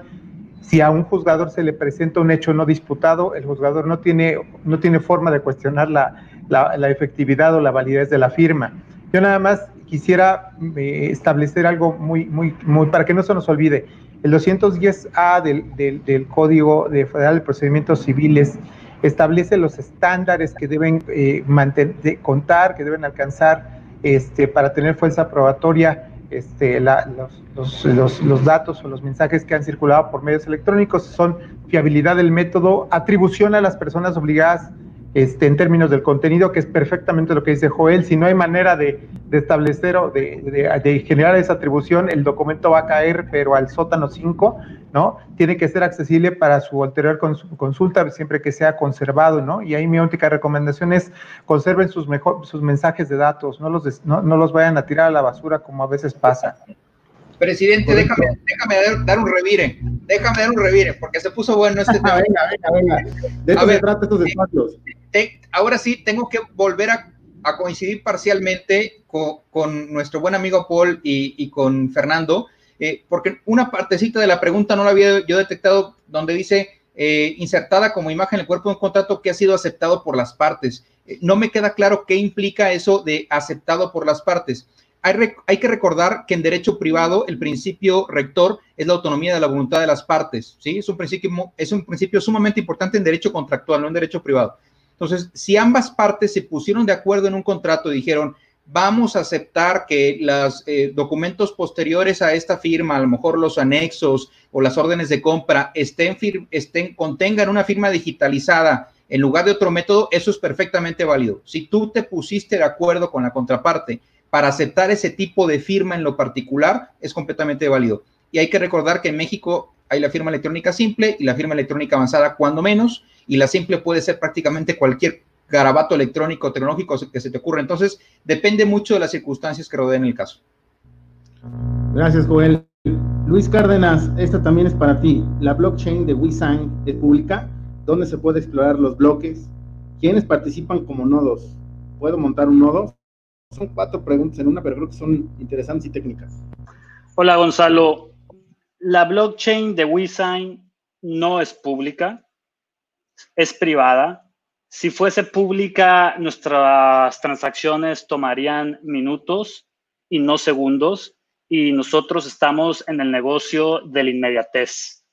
si a un juzgador se le presenta un hecho no disputado, el juzgador no tiene, no tiene forma de cuestionar la, la, efectividad o la validez de la firma. Yo nada más quisiera eh, establecer algo muy, muy, muy, para que no se nos olvide. El 210A del, del, del Código de Federal de Procedimientos Civiles establece los estándares que deben eh, mantener, contar, que deben alcanzar este, para tener fuerza probatoria este, los, los, los, datos o los mensajes que han circulado por medios electrónicos. Son fiabilidad del método, atribución a las personas obligadas este, en términos del contenido, que es perfectamente lo que dice Joel. Si no hay manera de, establecer o de, generar esa atribución, el documento va a caer, pero al sótano 5, ¿no? Tiene que ser accesible para su anterior consulta, siempre que sea conservado, ¿no? Y ahí mi única recomendación es conserven sus, mejor, sus mensajes de datos, no los, no, no los vayan a tirar a la basura como a veces pasa. Presidente, déjame, déjame dar, un revire, déjame dar un revire, porque se puso bueno este tema. venga, venga, venga. De eso se trata estos espacios. ahora sí, tengo que volver a, coincidir parcialmente con, nuestro buen amigo Paul y, con Fernando, eh, porque una partecita de la pregunta no la había yo detectado, donde dice eh, insertada como imagen en el cuerpo de un contrato que ha sido aceptado por las partes. Eh, no me queda claro qué implica eso de aceptado por las partes hay, que recordar que en derecho privado el principio rector es la autonomía de la voluntad de las partes, ¿sí? Es un principio, es un principio sumamente importante en derecho contractual, no en derecho privado. Entonces, si ambas partes se pusieron de acuerdo en un contrato y dijeron, vamos a aceptar que los eh, documentos posteriores a esta firma, a lo mejor los anexos o las órdenes de compra, estén, estén contengan una firma digitalizada en lugar de otro método, eso es perfectamente válido. Si tú te pusiste de acuerdo con la contraparte para aceptar ese tipo de firma en lo particular es completamente válido. Y hay que recordar que en México hay la firma electrónica simple y la firma electrónica avanzada cuando menos, y la simple puede ser prácticamente cualquier garabato electrónico tecnológico que se te ocurra. Entonces, depende mucho de las circunstancias que rodeen el caso. Gracias, Joel. Luis Cárdenas, esta también es para ti. La blockchain de WeSign es pública, ¿Dónde se puede explorar los bloques, quiénes participan como nodos. ¿Puedo montar un nodo? Son cuatro preguntas en una, pero creo que son interesantes y técnicas. Hola, Gonzalo. La blockchain de WeSign no es pública, es privada. Si fuese pública, nuestras transacciones tomarían minutos y no segundos, y nosotros estamos en el negocio del inmediatez.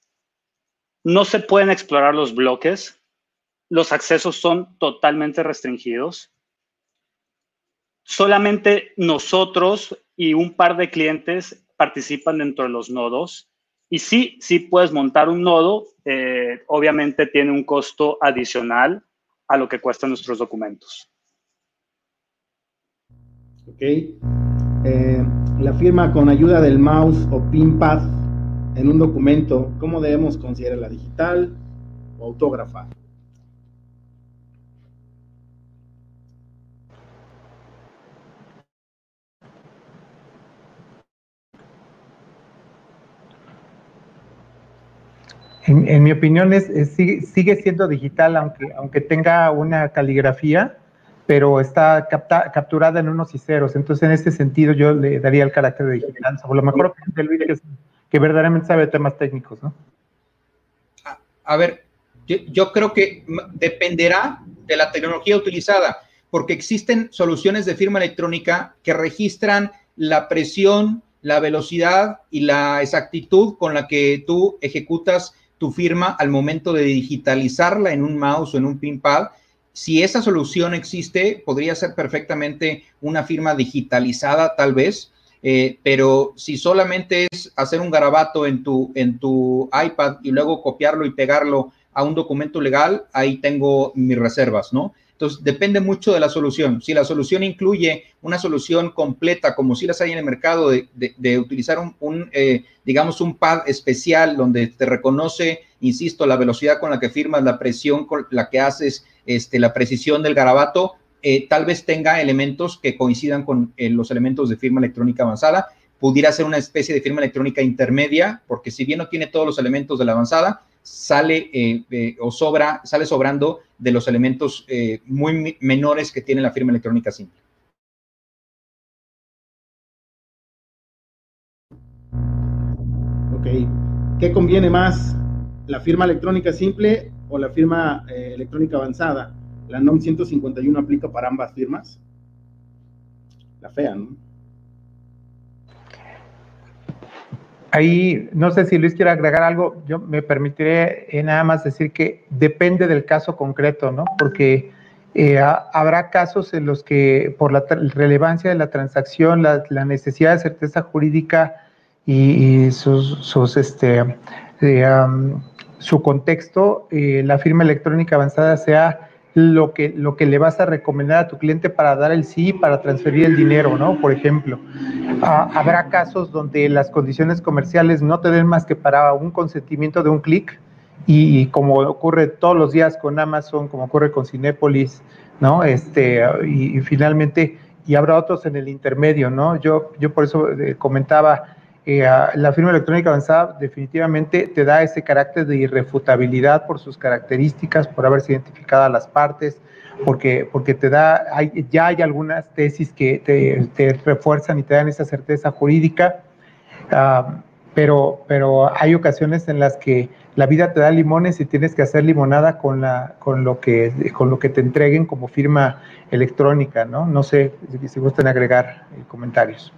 No se pueden explorar los bloques, los accesos son totalmente restringidos solamente nosotros y un par de clientes participan dentro de los nodos. Y sí, sí puedes montar un nodo, eh, obviamente tiene un costo adicional a lo que cuestan nuestros documentos. Ok. Eh, la firma con ayuda del mouse o pinpad en un documento, ¿cómo debemos considerarla? ¿Digital o autógrafa? En, mi opinión, es, sigue, siendo digital, aunque, tenga una caligrafía, pero está capturada en unos y ceros. Entonces, en este sentido, yo le daría el carácter de digital. O lo mejor de Luis, que, verdaderamente sabe temas técnicos, ¿no? A, ver, yo creo que dependerá de la tecnología utilizada, porque existen soluciones de firma electrónica que registran la presión, la velocidad y la exactitud con la que tú ejecutas tu firma al momento de digitalizarla en un mouse o en un pinpad. Si esa solución existe, podría ser perfectamente una firma digitalizada tal vez, eh, pero si solamente es hacer un garabato en tu, en tu iPad y luego copiarlo y pegarlo a un documento legal, ahí tengo mis reservas, ¿no? Entonces, depende mucho de la solución. Si la solución incluye una solución completa, como si las hay en el mercado, de, utilizar un, eh, digamos, un pad especial donde te reconoce, insisto, la velocidad con la que firmas, la presión con la que haces, este, la precisión del garabato, eh, tal vez tenga elementos que coincidan con eh, los elementos de firma electrónica avanzada. Pudiera ser una especie de firma electrónica intermedia, porque si bien no tiene todos los elementos de la avanzada, sale eh, o sobra, sale sobrando de los elementos eh, muy menores que tiene la firma electrónica simple. Ok. ¿Qué conviene más, la firma electrónica simple o la firma eh, electrónica avanzada? ¿La NOM 151 aplica para ambas firmas? La fea, ¿no? Ahí, no sé si Luis quiere agregar algo, yo me permitiré eh, nada más decir que depende del caso concreto, ¿no? Porque eh, habrá casos en los que por la relevancia de la transacción, la, necesidad de certeza jurídica y, sus, este, su contexto, eh, la firma electrónica avanzada sea lo que, lo que le vas a recomendar a tu cliente para dar el sí, para transferir el dinero, ¿no? Por ejemplo, habrá casos donde las condiciones comerciales no te den más que para un consentimiento de un clic y, como ocurre todos los días con Amazon, como ocurre con Cinépolis, ¿no? Este, y, finalmente, y habrá otros en el intermedio, ¿no? Yo, yo por eso eh, comentaba, eh, la firma electrónica avanzada definitivamente te da ese carácter de irrefutabilidad por sus características, por haberse identificado a las partes, porque, porque te da, hay, ya hay algunas tesis que te, refuerzan y te dan esa certeza jurídica, ah, pero, pero hay ocasiones en las que la vida te da limones y tienes que hacer limonada con, la, con, lo, que, con lo que te entreguen como firma electrónica, ¿no? No sé si, si gustan agregar eh, comentarios.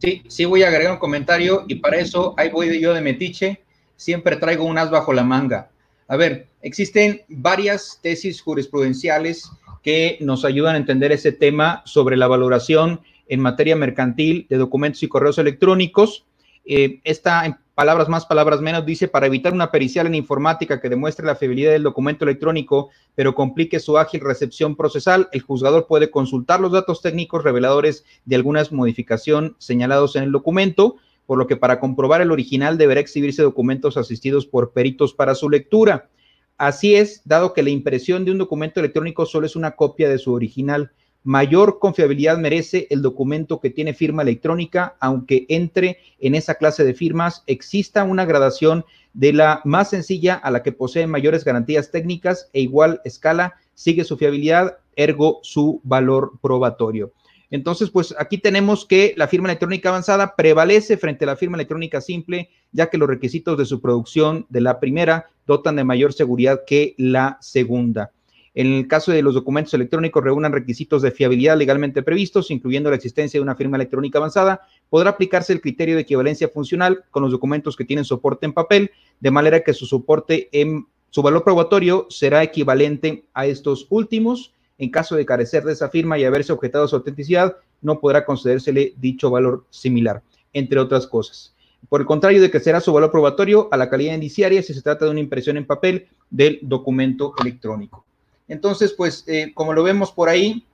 Sí, sí voy a agregar un comentario y para eso ahí voy yo de metiche, siempre traigo un as bajo la manga. A ver, existen varias tesis jurisprudenciales que nos ayudan a entender ese tema sobre la valoración en materia mercantil de documentos y correos electrónicos. Eh, esta palabras más, palabras menos, dice, para evitar una pericial en informática que demuestre la fiabilidad del documento electrónico, pero complique su ágil recepción procesal, el juzgador puede consultar los datos técnicos reveladores de algunas modificación señalados en el documento, por lo que para comprobar el original deberá exhibirse documentos asistidos por peritos para su lectura. Así es, dado que la impresión de un documento electrónico solo es una copia de su original, mayor confiabilidad merece el documento que tiene firma electrónica, aunque entre en esa clase de firmas, exista una gradación de la más sencilla a la que posee mayores garantías técnicas e igual escala, sigue su fiabilidad, ergo su valor probatorio. Entonces, pues aquí tenemos que la firma electrónica avanzada prevalece frente a la firma electrónica simple, ya que los requisitos de su producción de la primera dotan de mayor seguridad que la segunda. En el caso de los documentos electrónicos reúnan requisitos de fiabilidad legalmente previstos, incluyendo la existencia de una firma electrónica avanzada, podrá aplicarse el criterio de equivalencia funcional con los documentos que tienen soporte en papel, de manera que su soporte en su valor probatorio será equivalente a estos últimos. En caso de carecer de esa firma y haberse objetado su autenticidad, no podrá concedérsele dicho valor similar, entre otras cosas. Por el contrario de que será su valor probatorio a la calidad indiciaria si se trata de una impresión en papel del documento electrónico. Entonces, pues, eh, como lo vemos por ahí,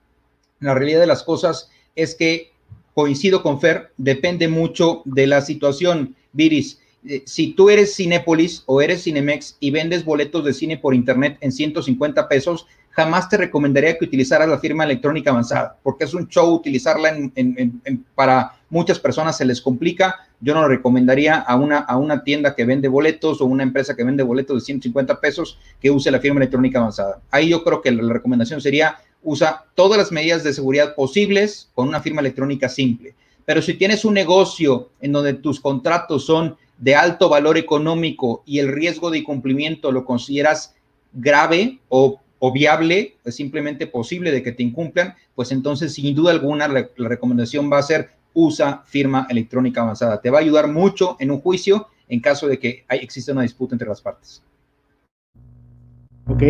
la realidad de las cosas es que coincido con Fer, depende mucho de la situación. Viris, eh, si tú eres Cinépolis o eres Cinemex y vendes boletos de cine por internet en 150 pesos, jamás te recomendaría que utilizaras la firma electrónica avanzada, porque es un show utilizarla para muchas personas se les complica. Yo no lo recomendaría a una, a una tienda que vende boletos o una empresa que vende boletos de 150 pesos que use la firma electrónica avanzada. Ahí yo creo que la recomendación sería usa todas las medidas de seguridad posibles con una firma electrónica simple. Pero si tienes un negocio en donde tus contratos son de alto valor económico y el riesgo de incumplimiento lo consideras grave o o viable, es simplemente posible de que te incumplan, pues entonces sin duda alguna la, recomendación va a ser usa firma electrónica avanzada. Te va a ayudar mucho en un juicio en caso de que exista una disputa entre las partes. Ok,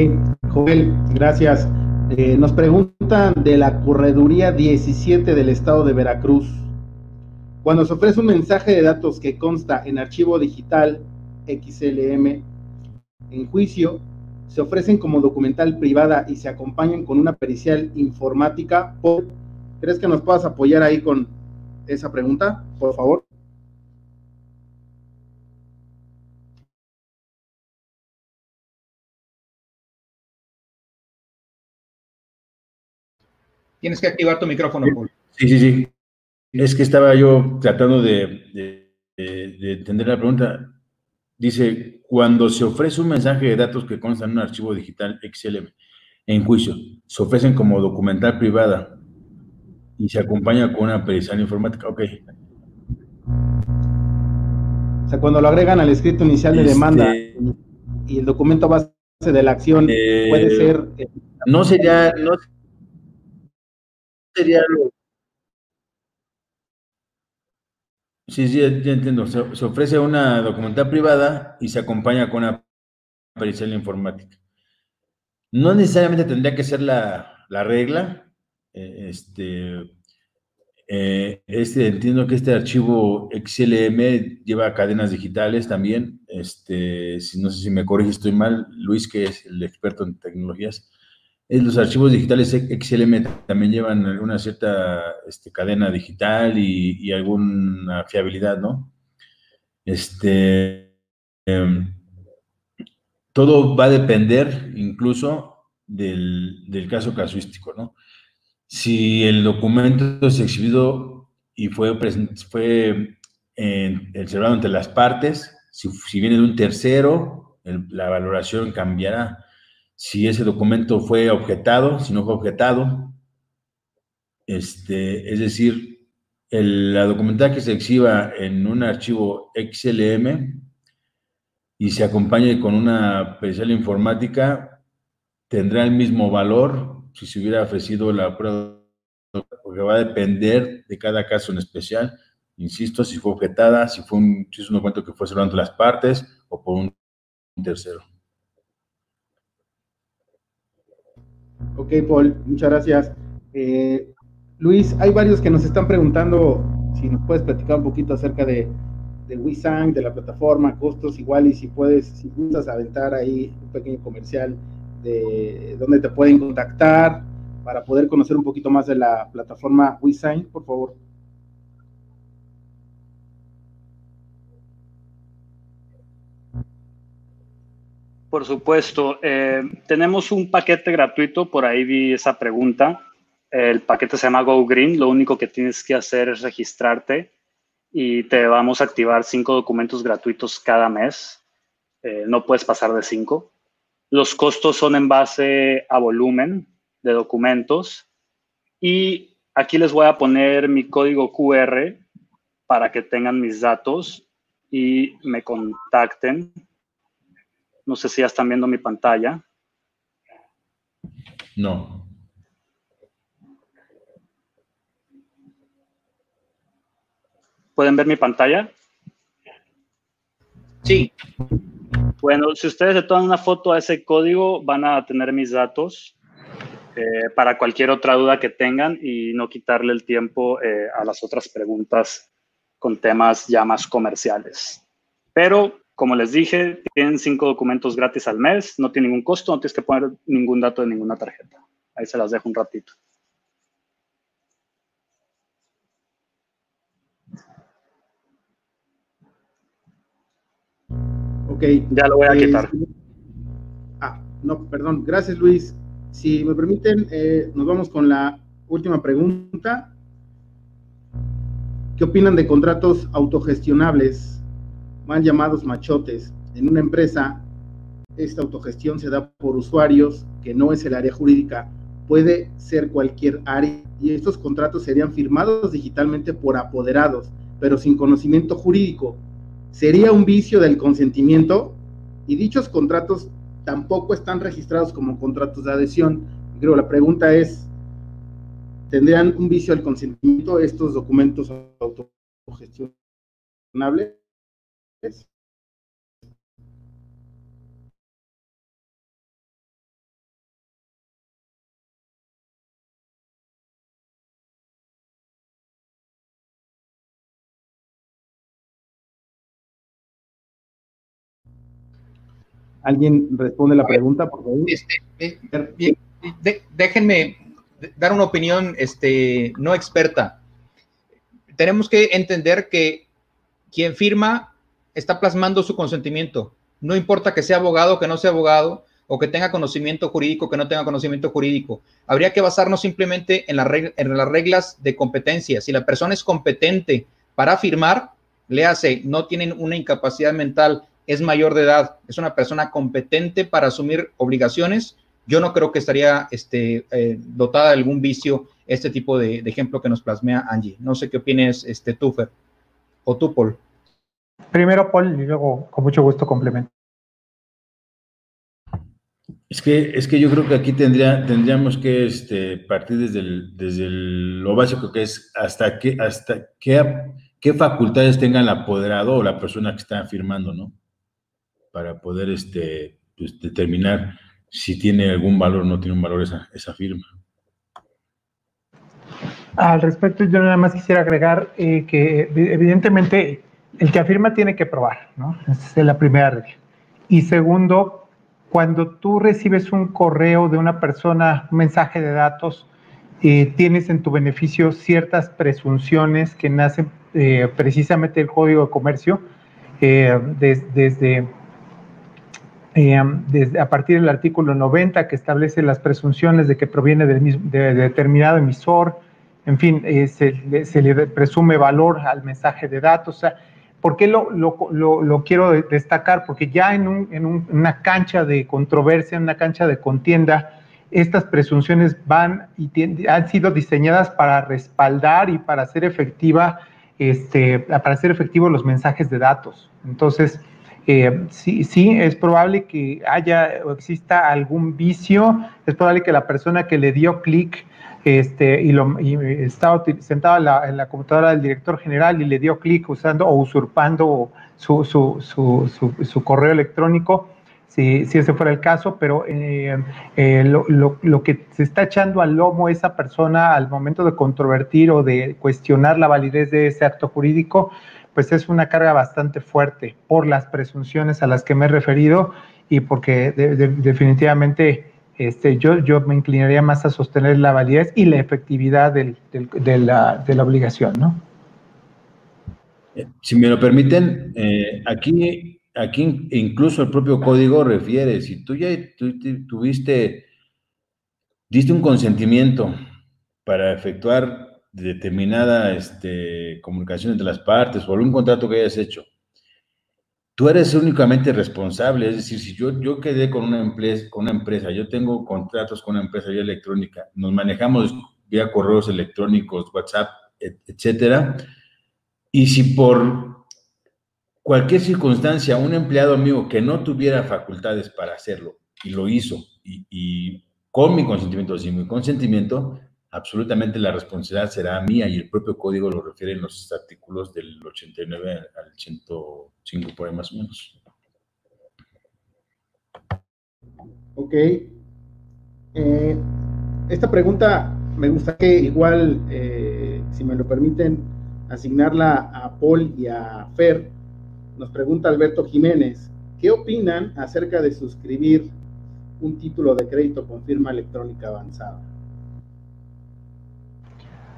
Joel, gracias. Eh, nos preguntan de la correduría 17 del estado de Veracruz. Cuando se ofrece un mensaje de datos que consta en archivo digital XLM en juicio, se ofrecen como documental privada y se acompañan con una pericial informática. ¿Crees que nos puedas apoyar ahí con esa pregunta, por favor? Tienes que activar tu micrófono, Paul. Sí, sí, sí. Es que estaba yo tratando de, de entender la pregunta. Dice, cuando se ofrece un mensaje de datos que consta en un archivo digital XLM en juicio, se ofrecen como documental privada y se acompaña con una pericial informática. Ok. O sea, cuando lo agregan al escrito inicial de demanda este, y, el documento base de la acción puede eh, ser... Eh, no sería... No sería lo... Sí, sí, ya entiendo. Se, ofrece una documental privada y se acompaña con una pericial informática. No necesariamente tendría que ser la, la regla. Eh, este, eh, este, entiendo que este archivo XLM lleva cadenas digitales también. Este, si, no sé si me corrige, estoy mal. Luis, que es el experto en tecnologías. Eh, los archivos digitales XLM también llevan una cierta este, cadena digital y, alguna fiabilidad, ¿no? Este, em, todo va a depender incluso del, caso casuístico, ¿no? si el documento es exhibido y fue, fue observado entre las partes, si, viene de un tercero, la valoración cambiará. Si ese documento fue objetado, si no fue objetado, este, es decir, la documentación que se exhiba en un archivo XLM y se acompañe con una pericial informática, tendrá el mismo valor si se hubiera ofrecido la prueba, porque va a depender de cada caso en especial. Insisto, si fue objetada, si fue un, si es un documento que fue cerrado las partes o por un tercero. Ok, Paul, muchas gracias. Eh, Luis, hay varios que nos están preguntando si nos puedes platicar un poquito acerca de, de de la plataforma, costos igual y si puedes, si gustas aventar ahí un pequeño comercial de dónde te pueden contactar para poder conocer un poquito más de la plataforma WeSign, por favor. Por supuesto, eh, tenemos un paquete gratuito, por ahí vi esa pregunta. El paquete se llama Go Green, lo único que tienes que hacer es registrarte y te vamos a activar cinco documentos gratuitos cada mes. Eh, no puedes pasar de cinco. Los costos son en base a volumen de documentos. Y aquí les voy a poner mi código QR para que tengan mis datos y me contacten. No sé si ya están viendo mi pantalla. No. ¿Pueden ver mi pantalla? Sí. Bueno, si ustedes se toman una foto a ese código, van a tener mis datos eh, para cualquier otra duda que tengan y no quitarle el tiempo eh, a las otras preguntas con temas ya más comerciales. Pero, como les dije, tienen cinco documentos gratis al mes, no tiene ningún costo, no tienes que poner ningún dato de ninguna tarjeta. Ahí se las dejo un ratito. Ok. Ya lo voy a eh, quitar. Ah, no, perdón. Gracias, Luis. Si me permiten, eh, nos vamos con la última pregunta. ¿Qué opinan de contratos autogestionables, mal llamados machotes? En una empresa, esta autogestión se da por usuarios, que no es el área jurídica, puede ser cualquier área, y estos contratos serían firmados digitalmente por apoderados, pero sin conocimiento jurídico sería un vicio del consentimiento y dichos contratos tampoco están registrados como contratos de adhesión. Creo la pregunta es, ¿tendrían un vicio del consentimiento estos documentos autogestionables? ¿Alguien responde la pregunta, por favor? Este, eh, déjenme dar una opinión este, no experta. Tenemos que entender que quien firma está plasmando su consentimiento. No importa que sea abogado o que no sea abogado, o que tenga conocimiento jurídico que no tenga conocimiento jurídico. Habría que basarnos simplemente en, en las reglas de competencia. Si la persona es competente para firmar, le hace, no tienen una incapacidad mental es mayor de edad, es una persona competente para asumir obligaciones, yo no creo que estaría este, eh, dotada de algún vicio este tipo de, ejemplo que nos plasmea Angie. No sé qué opines, este, Tufer o tú, Paul. Primero Paul y luego con mucho gusto complemento. Es que, es que yo creo que aquí tendría, tendríamos que este, partir desde, desde lo básico que es hasta qué, hasta qué, qué facultades tenga el apoderado o la persona que está firmando, ¿no? Para poder este, pues, determinar si tiene algún valor o no tiene un valor esa, esa firma. Al respecto, yo nada más quisiera agregar eh, que evidentemente el que afirma tiene que probar, ¿no? Esa es la primera regla. Y segundo, cuando tú recibes un correo de una persona, un mensaje de datos, eh, tienes en tu beneficio ciertas presunciones que nacen eh, precisamente del Código de Comercio, desde desde, a partir del artículo 90 que establece las presunciones de que proviene del mismo, de, determinado emisor, en fin, eh, se, le presume valor al mensaje de datos. O sea, ¿Por qué lo, lo, lo, quiero destacar? Porque ya en, un, en una cancha de controversia, en una cancha de contienda, estas presunciones van y han sido diseñadas para respaldar y para hacer efectiva, este, para hacer efectivos los mensajes de datos. Entonces, eh, sí, sí, es probable que haya o exista algún vicio, es probable que la persona que le dio clic este, y, lo, estaba sentado en la, computadora del director general y le dio clic usando o usurpando su, su, su, su, correo electrónico, si, si, ese fuera el caso, pero eh, eh, lo, lo, lo, que se está echando al lomo esa persona al momento de controvertir o de cuestionar la validez de ese acto jurídico, pues es una carga bastante fuerte por las presunciones a las que me he referido y porque definitivamente este, yo, yo me inclinaría más a sostener la validez y la efectividad de, la, obligación, ¿no? Si me lo permiten, eh, aquí, aquí incluso el propio código refiere, si tú ya tuviste, diste un consentimiento para efectuar determinada este, comunicación entre las partes o algún contrato que hayas hecho, tú eres únicamente responsable. Es decir, si yo, yo quedé con una, empresa, con una empresa, yo tengo contratos con una empresa vía electrónica, nos manejamos vía correos electrónicos, WhatsApp, etcétera, y si por cualquier circunstancia un empleado mío que no tuviera facultades para hacerlo y lo hizo, y, y con mi consentimiento o sin mi consentimiento, absolutamente la responsabilidad será mía y el propio código lo refiere en los artículos del 89 al 105 por más o menos. Ok. Eh, esta pregunta me gusta que igual, eh, si me lo permiten, asignarla a Paul y a Fer. Nos pregunta Alberto Jiménez, ¿qué opinan acerca de suscribir un título de crédito con firma electrónica avanzada?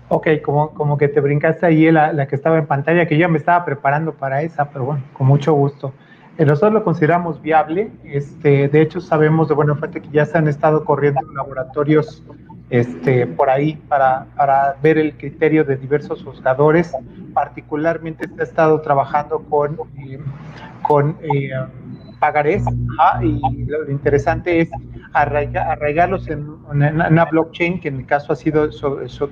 Ok, como, como que te brincaste ahí la, la, que estaba en pantalla, que yo me estaba preparando para esa, pero bueno, con mucho gusto. Eh, nosotros lo consideramos viable. Este, de hecho, sabemos de buena fuente que ya se han estado corriendo laboratorios este, por ahí para, para ver el criterio de diversos juzgadores. Particularmente se ha estado trabajando con, eh, con eh, pagarés y lo interesante es arraigarlos en una, blockchain, que en el caso ha sido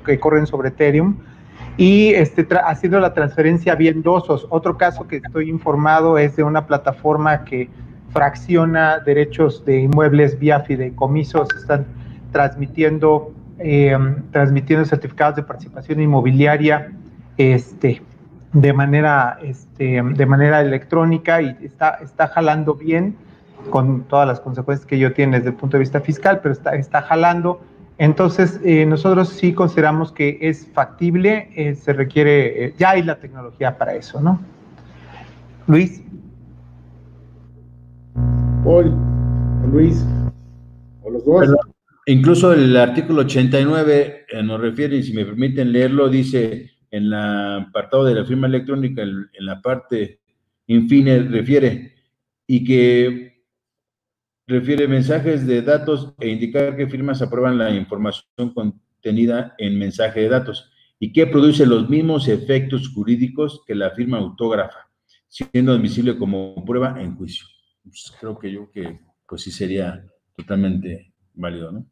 que corren sobre Ethereum, y este ha sido la transferencia bien dosos. Otro caso que estoy informado es de una plataforma que fracciona derechos de inmuebles vía fideicomisos, están transmitiendo, em, transmitiendo certificados de participación inmobiliaria este, de, manera, este, de manera electrónica y está, está jalando bien con todas las consecuencias que ello tiene desde el punto de vista fiscal, pero está, está jalando. Entonces, eh, nosotros sí consideramos que es factible, eh, se requiere, eh, ya hay la tecnología para eso, ¿no? Luis. Paul, Luis, o los dos. incluso el artículo 89 nos refiere, y si me permiten leerlo, dice en el apartado de la firma electrónica, en, en la parte infine, refiere, y que refiere mensajes de datos e indicar qué firmas aprueban la información contenida en mensaje de datos y que produce los mismos efectos jurídicos que la firma autógrafa, siendo admisible como prueba en juicio. Pues creo que yo que pues sí sería totalmente válido, ¿no?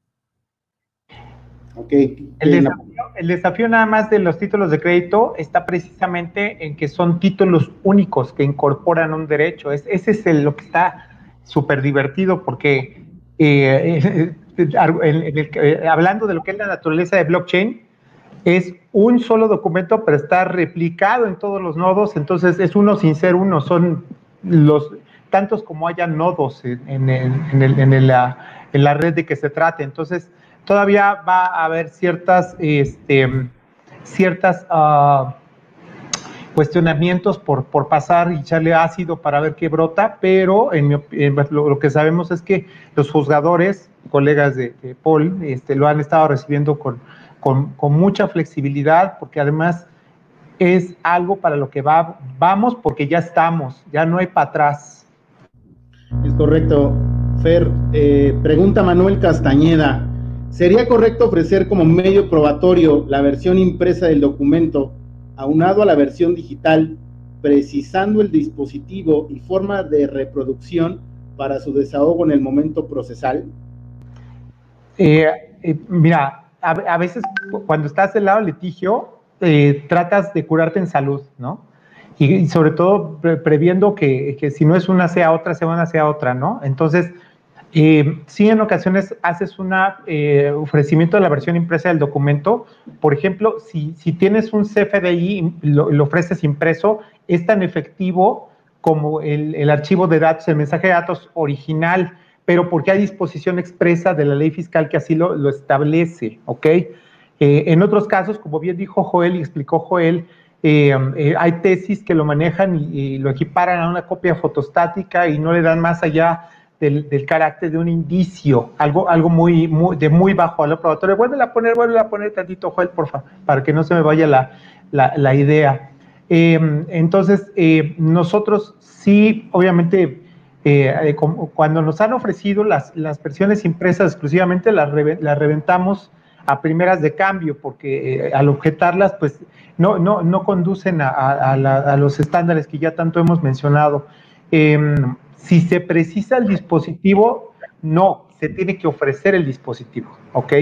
El desafío, nada más de los títulos de crédito está precisamente en que son títulos únicos que incorporan un derecho. Es, ese es lo que está súper divertido porque eh, eh, hablando de lo que es la naturaleza de blockchain, es un solo documento, pero está replicado en todos los nodos, entonces es uno sin ser uno, son los tantos como haya nodos en, en, la, red de que se trate. Entonces, todavía va a haber ciertas, este, ciertas uh, cuestionamientos por, por pasar y echarle ácido para ver qué brota, pero en lo, que sabemos es que los juzgadores, colegas de, Paul, este, lo han estado recibiendo con, con, con, mucha flexibilidad, porque además es algo para lo que va, vamos porque ya estamos, ya no hay para atrás. Es correcto. Fer, eh, pregunta Manuel Castañeda, ¿sería correcto ofrecer como medio probatorio la versión impresa del documento aunado a la versión digital, precisando el dispositivo y forma de reproducción para su desahogo en el momento procesal? Eh, eh, mira, a, veces cuando estás del lado del litigio, eh, tratas de curarte en salud, ¿no? Y, sobre todo previendo que, que, si no es una sea otra, sea una sea otra, ¿no? Entonces, eh, sí, en ocasiones haces un eh, ofrecimiento de la versión impresa del documento. Por ejemplo, si, tienes un CFDI lo, lo, ofreces impreso, es tan efectivo como el, archivo de datos, el mensaje de datos original, pero porque hay disposición expresa de la ley fiscal que así lo, establece, ¿ok? Eh, en otros casos, como bien dijo Joel y explicó Joel, eh, hay tesis que lo manejan y, lo equiparan a una copia fotostática y no le dan más allá del, carácter de un indicio, algo, algo muy, de muy bajo valor probatorio. Vuelve a poner, vuelve a poner tantito, Joel, por favor, para que no se me vaya la, la, idea. Em, entonces, eh, nosotros sí, obviamente, eh, eh, cuando nos han ofrecido las, las versiones impresas exclusivamente, las, reventamos a primeras de cambio, porque al objetarlas, pues no, no, no conducen a, a, a, los estándares que ya tanto hemos mencionado. Si se precisa el dispositivo, no, se tiene que ofrecer el dispositivo, ¿ok?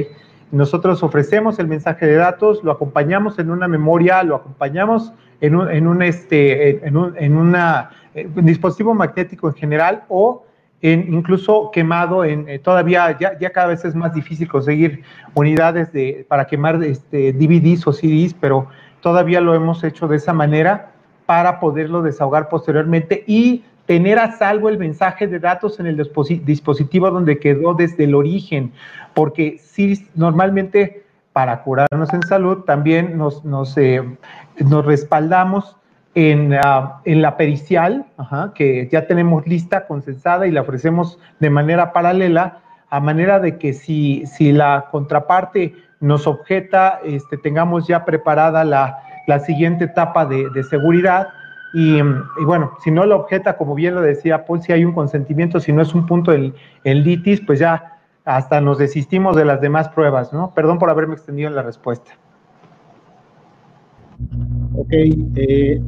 Nosotros ofrecemos el mensaje de datos, lo acompañamos en una memoria, lo acompañamos en un, en un este, en un, una, eh, dispositivo magnético en general o en, incluso quemado en eh, todavía ya, cada vez es más difícil conseguir unidades de, para quemar este, DVDs o CDs, pero todavía lo hemos hecho de esa manera para poderlo desahogar posteriormente y tener a salvo el mensaje de datos en el dispositivo donde quedó desde el origen, porque sí, normalmente para curarnos en salud también nos, nos, eh, nos respaldamos en, uh, en, la pericial, que ya tenemos lista, consensada y la ofrecemos de manera paralela, a manera de que si, si la contraparte nos objeta, este, tengamos ya preparada la, la siguiente etapa de seguridad y, bueno, si no lo objeta, como bien lo decía Paul, si hay un consentimiento, si no es un punto el, el litis, pues ya hasta nos desistimos de las demás pruebas, ¿no? Perdón por haberme extendido en la respuesta. Ok. Eh,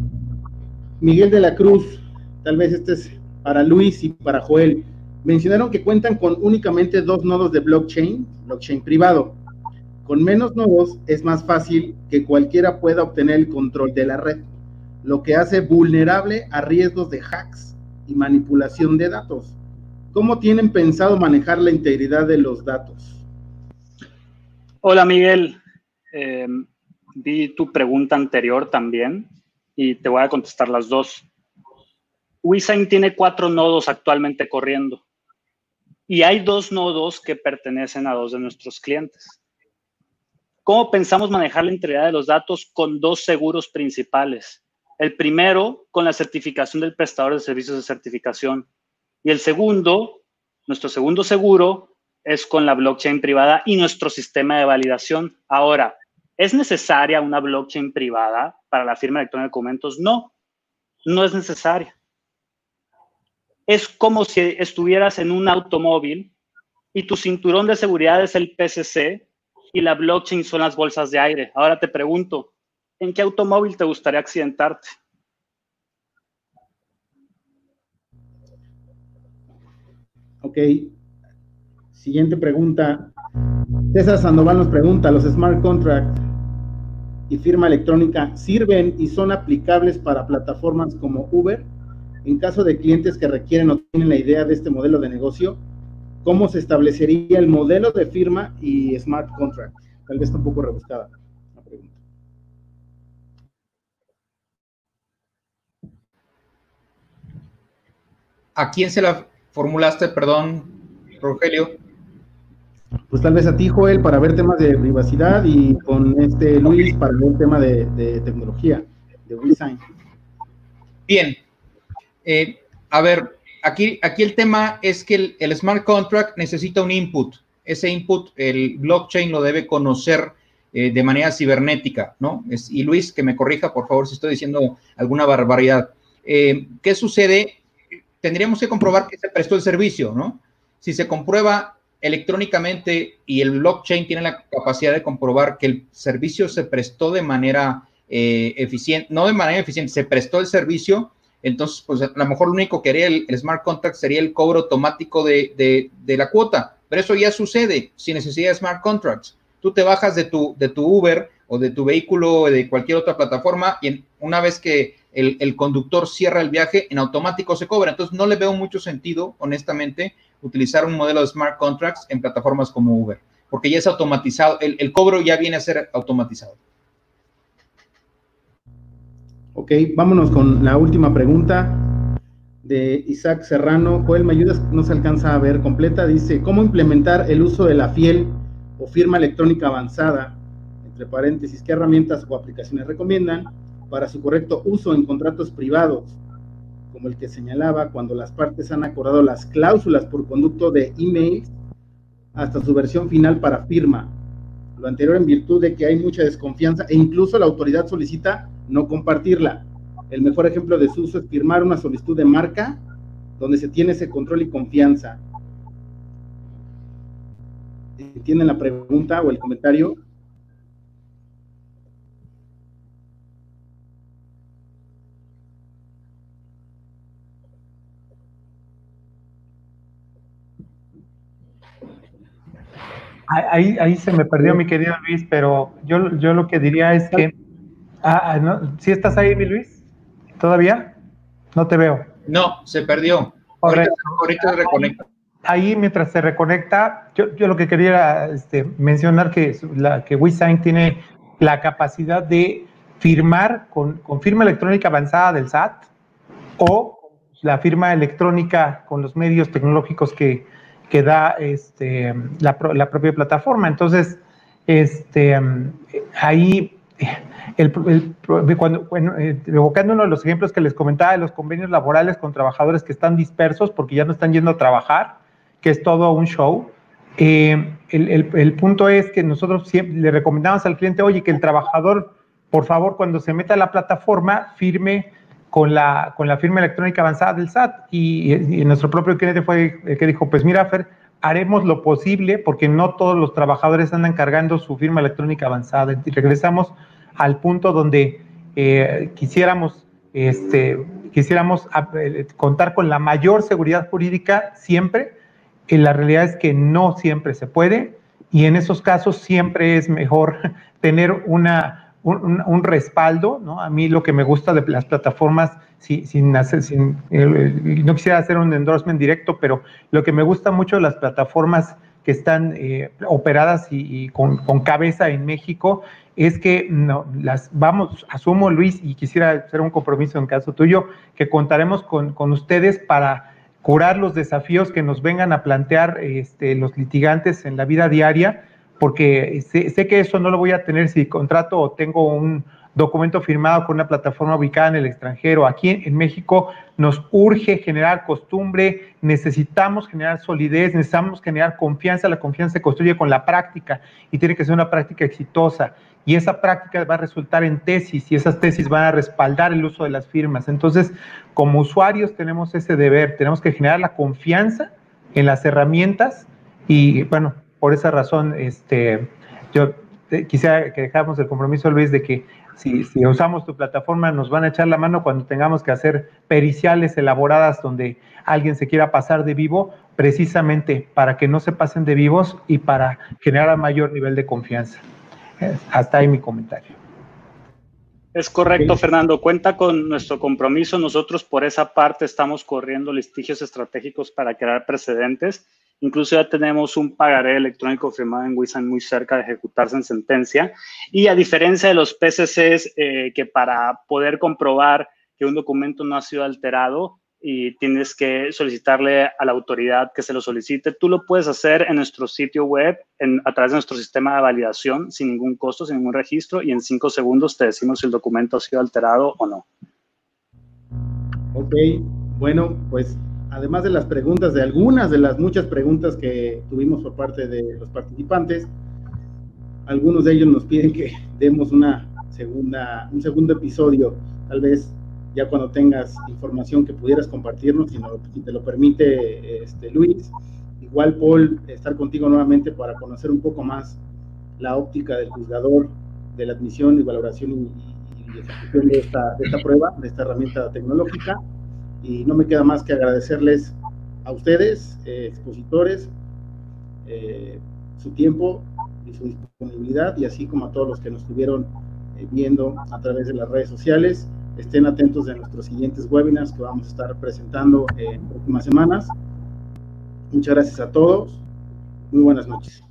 Miguel de la Cruz, tal vez este es para Luis y para Joel. Mencionaron que cuentan con únicamente dos nodos de blockchain, blockchain privado. Con menos nodos es más fácil que cualquiera pueda obtener el control de la red lo que hace vulnerable a riesgos de hacks y manipulación de datos. ¿Cómo tienen pensado manejar la integridad de los datos? Hola Miguel, eh, vi tu pregunta anterior también y te voy a contestar las dos. WeSign tiene cuatro nodos actualmente corriendo y hay dos nodos que pertenecen a dos de nuestros clientes. ¿Cómo pensamos manejar la integridad de los datos con dos seguros principales? El primero, con la certificación del prestador de servicios de certificación. Y el segundo, nuestro segundo seguro, es con la blockchain privada y nuestro sistema de validación. Ahora, ¿es necesaria una blockchain privada para la firma electrónica de documentos? No, no es necesaria. Es como si estuvieras en un automóvil y tu cinturón de seguridad es el PCC y la blockchain son las bolsas de aire. Ahora te pregunto, ¿en qué automóvil te gustaría accidentarte? Ok. Siguiente pregunta. César Sandoval nos pregunta, ¿los smart contracts y firma electrónica sirven y son aplicables para plataformas como Uber? En caso de clientes que requieren o tienen la idea de este modelo de negocio, ¿cómo se establecería el modelo de firma y smart contract? Tal vez está un poco rebuscada ¿A quién se la formulaste, perdón, Rogelio? Pues tal vez a ti, Joel, para ver temas de privacidad y con este Luis para ver tema de, de tecnología, de design. Bien. Eh, a ver, aquí, aquí el tema es que el, smart contract necesita un input. Ese input, el blockchain lo debe conocer eh, de manera cibernética, ¿no? y Luis, que me corrija, por favor, si estoy diciendo alguna barbaridad. Eh, ¿Qué sucede? Tendríamos que comprobar que se prestó el servicio, ¿no? Si se comprueba electrónicamente y el blockchain tiene la capacidad de comprobar que el servicio se prestó de manera eficiente, no de manera eficiente, se prestó el servicio, entonces, pues a lo mejor lo único que haría el, smart contract sería el cobro automático de, la cuota, pero eso ya sucede sin necesidad de smart contracts. Tú te bajas de tu, de tu Uber o de tu vehículo o de cualquier otra plataforma y una vez que el, conductor cierra el viaje, en automático se cobra. Entonces, no le veo mucho sentido, honestamente, utilizar un modelo de smart contracts en plataformas como Uber, porque ya es automatizado, el cobro ya viene a ser automatizado. Ok, vámonos con la última pregunta de Isaac Serrano. Joel, ¿me ayudas? No se alcanza a ver completa. Dice, ¿cómo implementar el uso de la fiel o firma electrónica avanzada? Entre paréntesis, ¿qué herramientas o aplicaciones recomiendan para su correcto uso en contratos privados? Como el que señalaba, cuando las partes han acordado las cláusulas por conducto de emails hasta su versión final para firma. Lo anterior en virtud de que hay mucha desconfianza e incluso la autoridad solicita no compartirla. El mejor ejemplo de su uso es firmar una solicitud de marca donde se tiene ese control y confianza. ¿Entienden la pregunta o el comentario? Ahí, ahí se me perdió mi querido Luis, pero yo, yo lo que diría es que Ah, ah, no. ¿Sí estás ahí, mi Luis? ¿Todavía? No te veo. No, se perdió. Ahorita, ahorita se reconecta. Ahí, mientras se reconecta, yo, yo lo que quería este, mencionar que, la, que WeSign tiene la capacidad de firmar con, con firma electrónica avanzada del SAT o la firma electrónica con los medios tecnológicos que, que da este, la, la, propia plataforma. Entonces, este, ahí el, cuando, bueno, eh, evocando uno de los ejemplos que les comentaba de los convenios laborales con trabajadores que están dispersos porque ya no están yendo a trabajar, que es todo un show. Eh, el, punto es que nosotros siempre le recomendamos al cliente, oye, que el trabajador, por favor, cuando se meta a la plataforma, firme con la, con la firma electrónica avanzada del SAT. Y, nuestro propio cliente fue el que dijo, pues mira, Fer, haremos lo posible porque no todos los trabajadores andan cargando su firma electrónica avanzada. Y regresamos al punto donde eh, quisiéramos, este, quisiéramos eh, contar con la mayor seguridad jurídica siempre. Y la realidad es que no siempre se puede y en esos casos siempre es mejor tener una, un, respaldo. ¿no? A mí lo que me gusta de las plataformas sin hacer, sin, eh, no quisiera hacer un endorsement directo, pero lo que me gusta mucho de las plataformas que están eh, operadas y, con, cabeza en México es que no, las vamos, asumo Luis, y quisiera hacer un compromiso en caso tuyo, que contaremos con, con ustedes para curar los desafíos que nos vengan a plantear este, los litigantes en la vida diaria, porque sé, sé que eso no lo voy a tener si contrato o tengo un, documento firmado con una plataforma ubicada en el extranjero. Aquí en, México nos urge generar costumbre, necesitamos generar solidez, necesitamos generar confianza. La confianza se construye con la práctica y tiene que ser una práctica exitosa. Y esa práctica va a resultar en tesis y esas tesis van a respaldar el uso de las firmas. Entonces, como usuarios tenemos ese deber, tenemos que generar la confianza en las herramientas y bueno, por esa razón, este, yo quisiera que dejáramos el compromiso, Luis, de que si, usamos tu plataforma, nos van a echar la mano cuando tengamos que hacer periciales elaboradas donde alguien se quiera pasar de vivo, precisamente para que no se pasen de vivos y para generar mayor nivel de confianza. Hasta ahí mi comentario. Es correcto, Fernando. Cuenta con nuestro compromiso. Nosotros por esa parte estamos corriendo litigios estratégicos para crear precedentes. Incluso ya tenemos un pagaré electrónico firmado en Wisan muy cerca de ejecutarse en sentencia. Y a diferencia de los PCCs, eh, que para poder comprobar que un documento no ha sido alterado, y tienes que solicitarle a la autoridad que se lo solicite. Tú lo puedes hacer en nuestro sitio web a través de nuestro sistema de validación sin ningún costo, sin ningún registro y en cinco segundos te decimos si el documento ha sido alterado o no. Ok, bueno, pues además de las preguntas, de algunas de las muchas preguntas que tuvimos por parte de los participantes, algunos de ellos nos piden que demos una segunda, un segundo episodio, tal vez ya cuando tengas información que pudieras compartirnos, si, te lo permite este, Luis. Igual, Paul, estar contigo nuevamente para conocer un poco más la óptica del juzgador de la admisión y valoración y, ejecución de esta, de esta prueba, de esta herramienta tecnológica. Y no me queda más que agradecerles a ustedes, eh, expositores, eh, su tiempo y su disponibilidad, y así como a todos los que nos estuvieron eh, viendo a través de las redes sociales. Estén atentos de nuestros siguientes webinars que vamos a estar presentando en próximas semanas. Muchas gracias a todos. Muy buenas noches.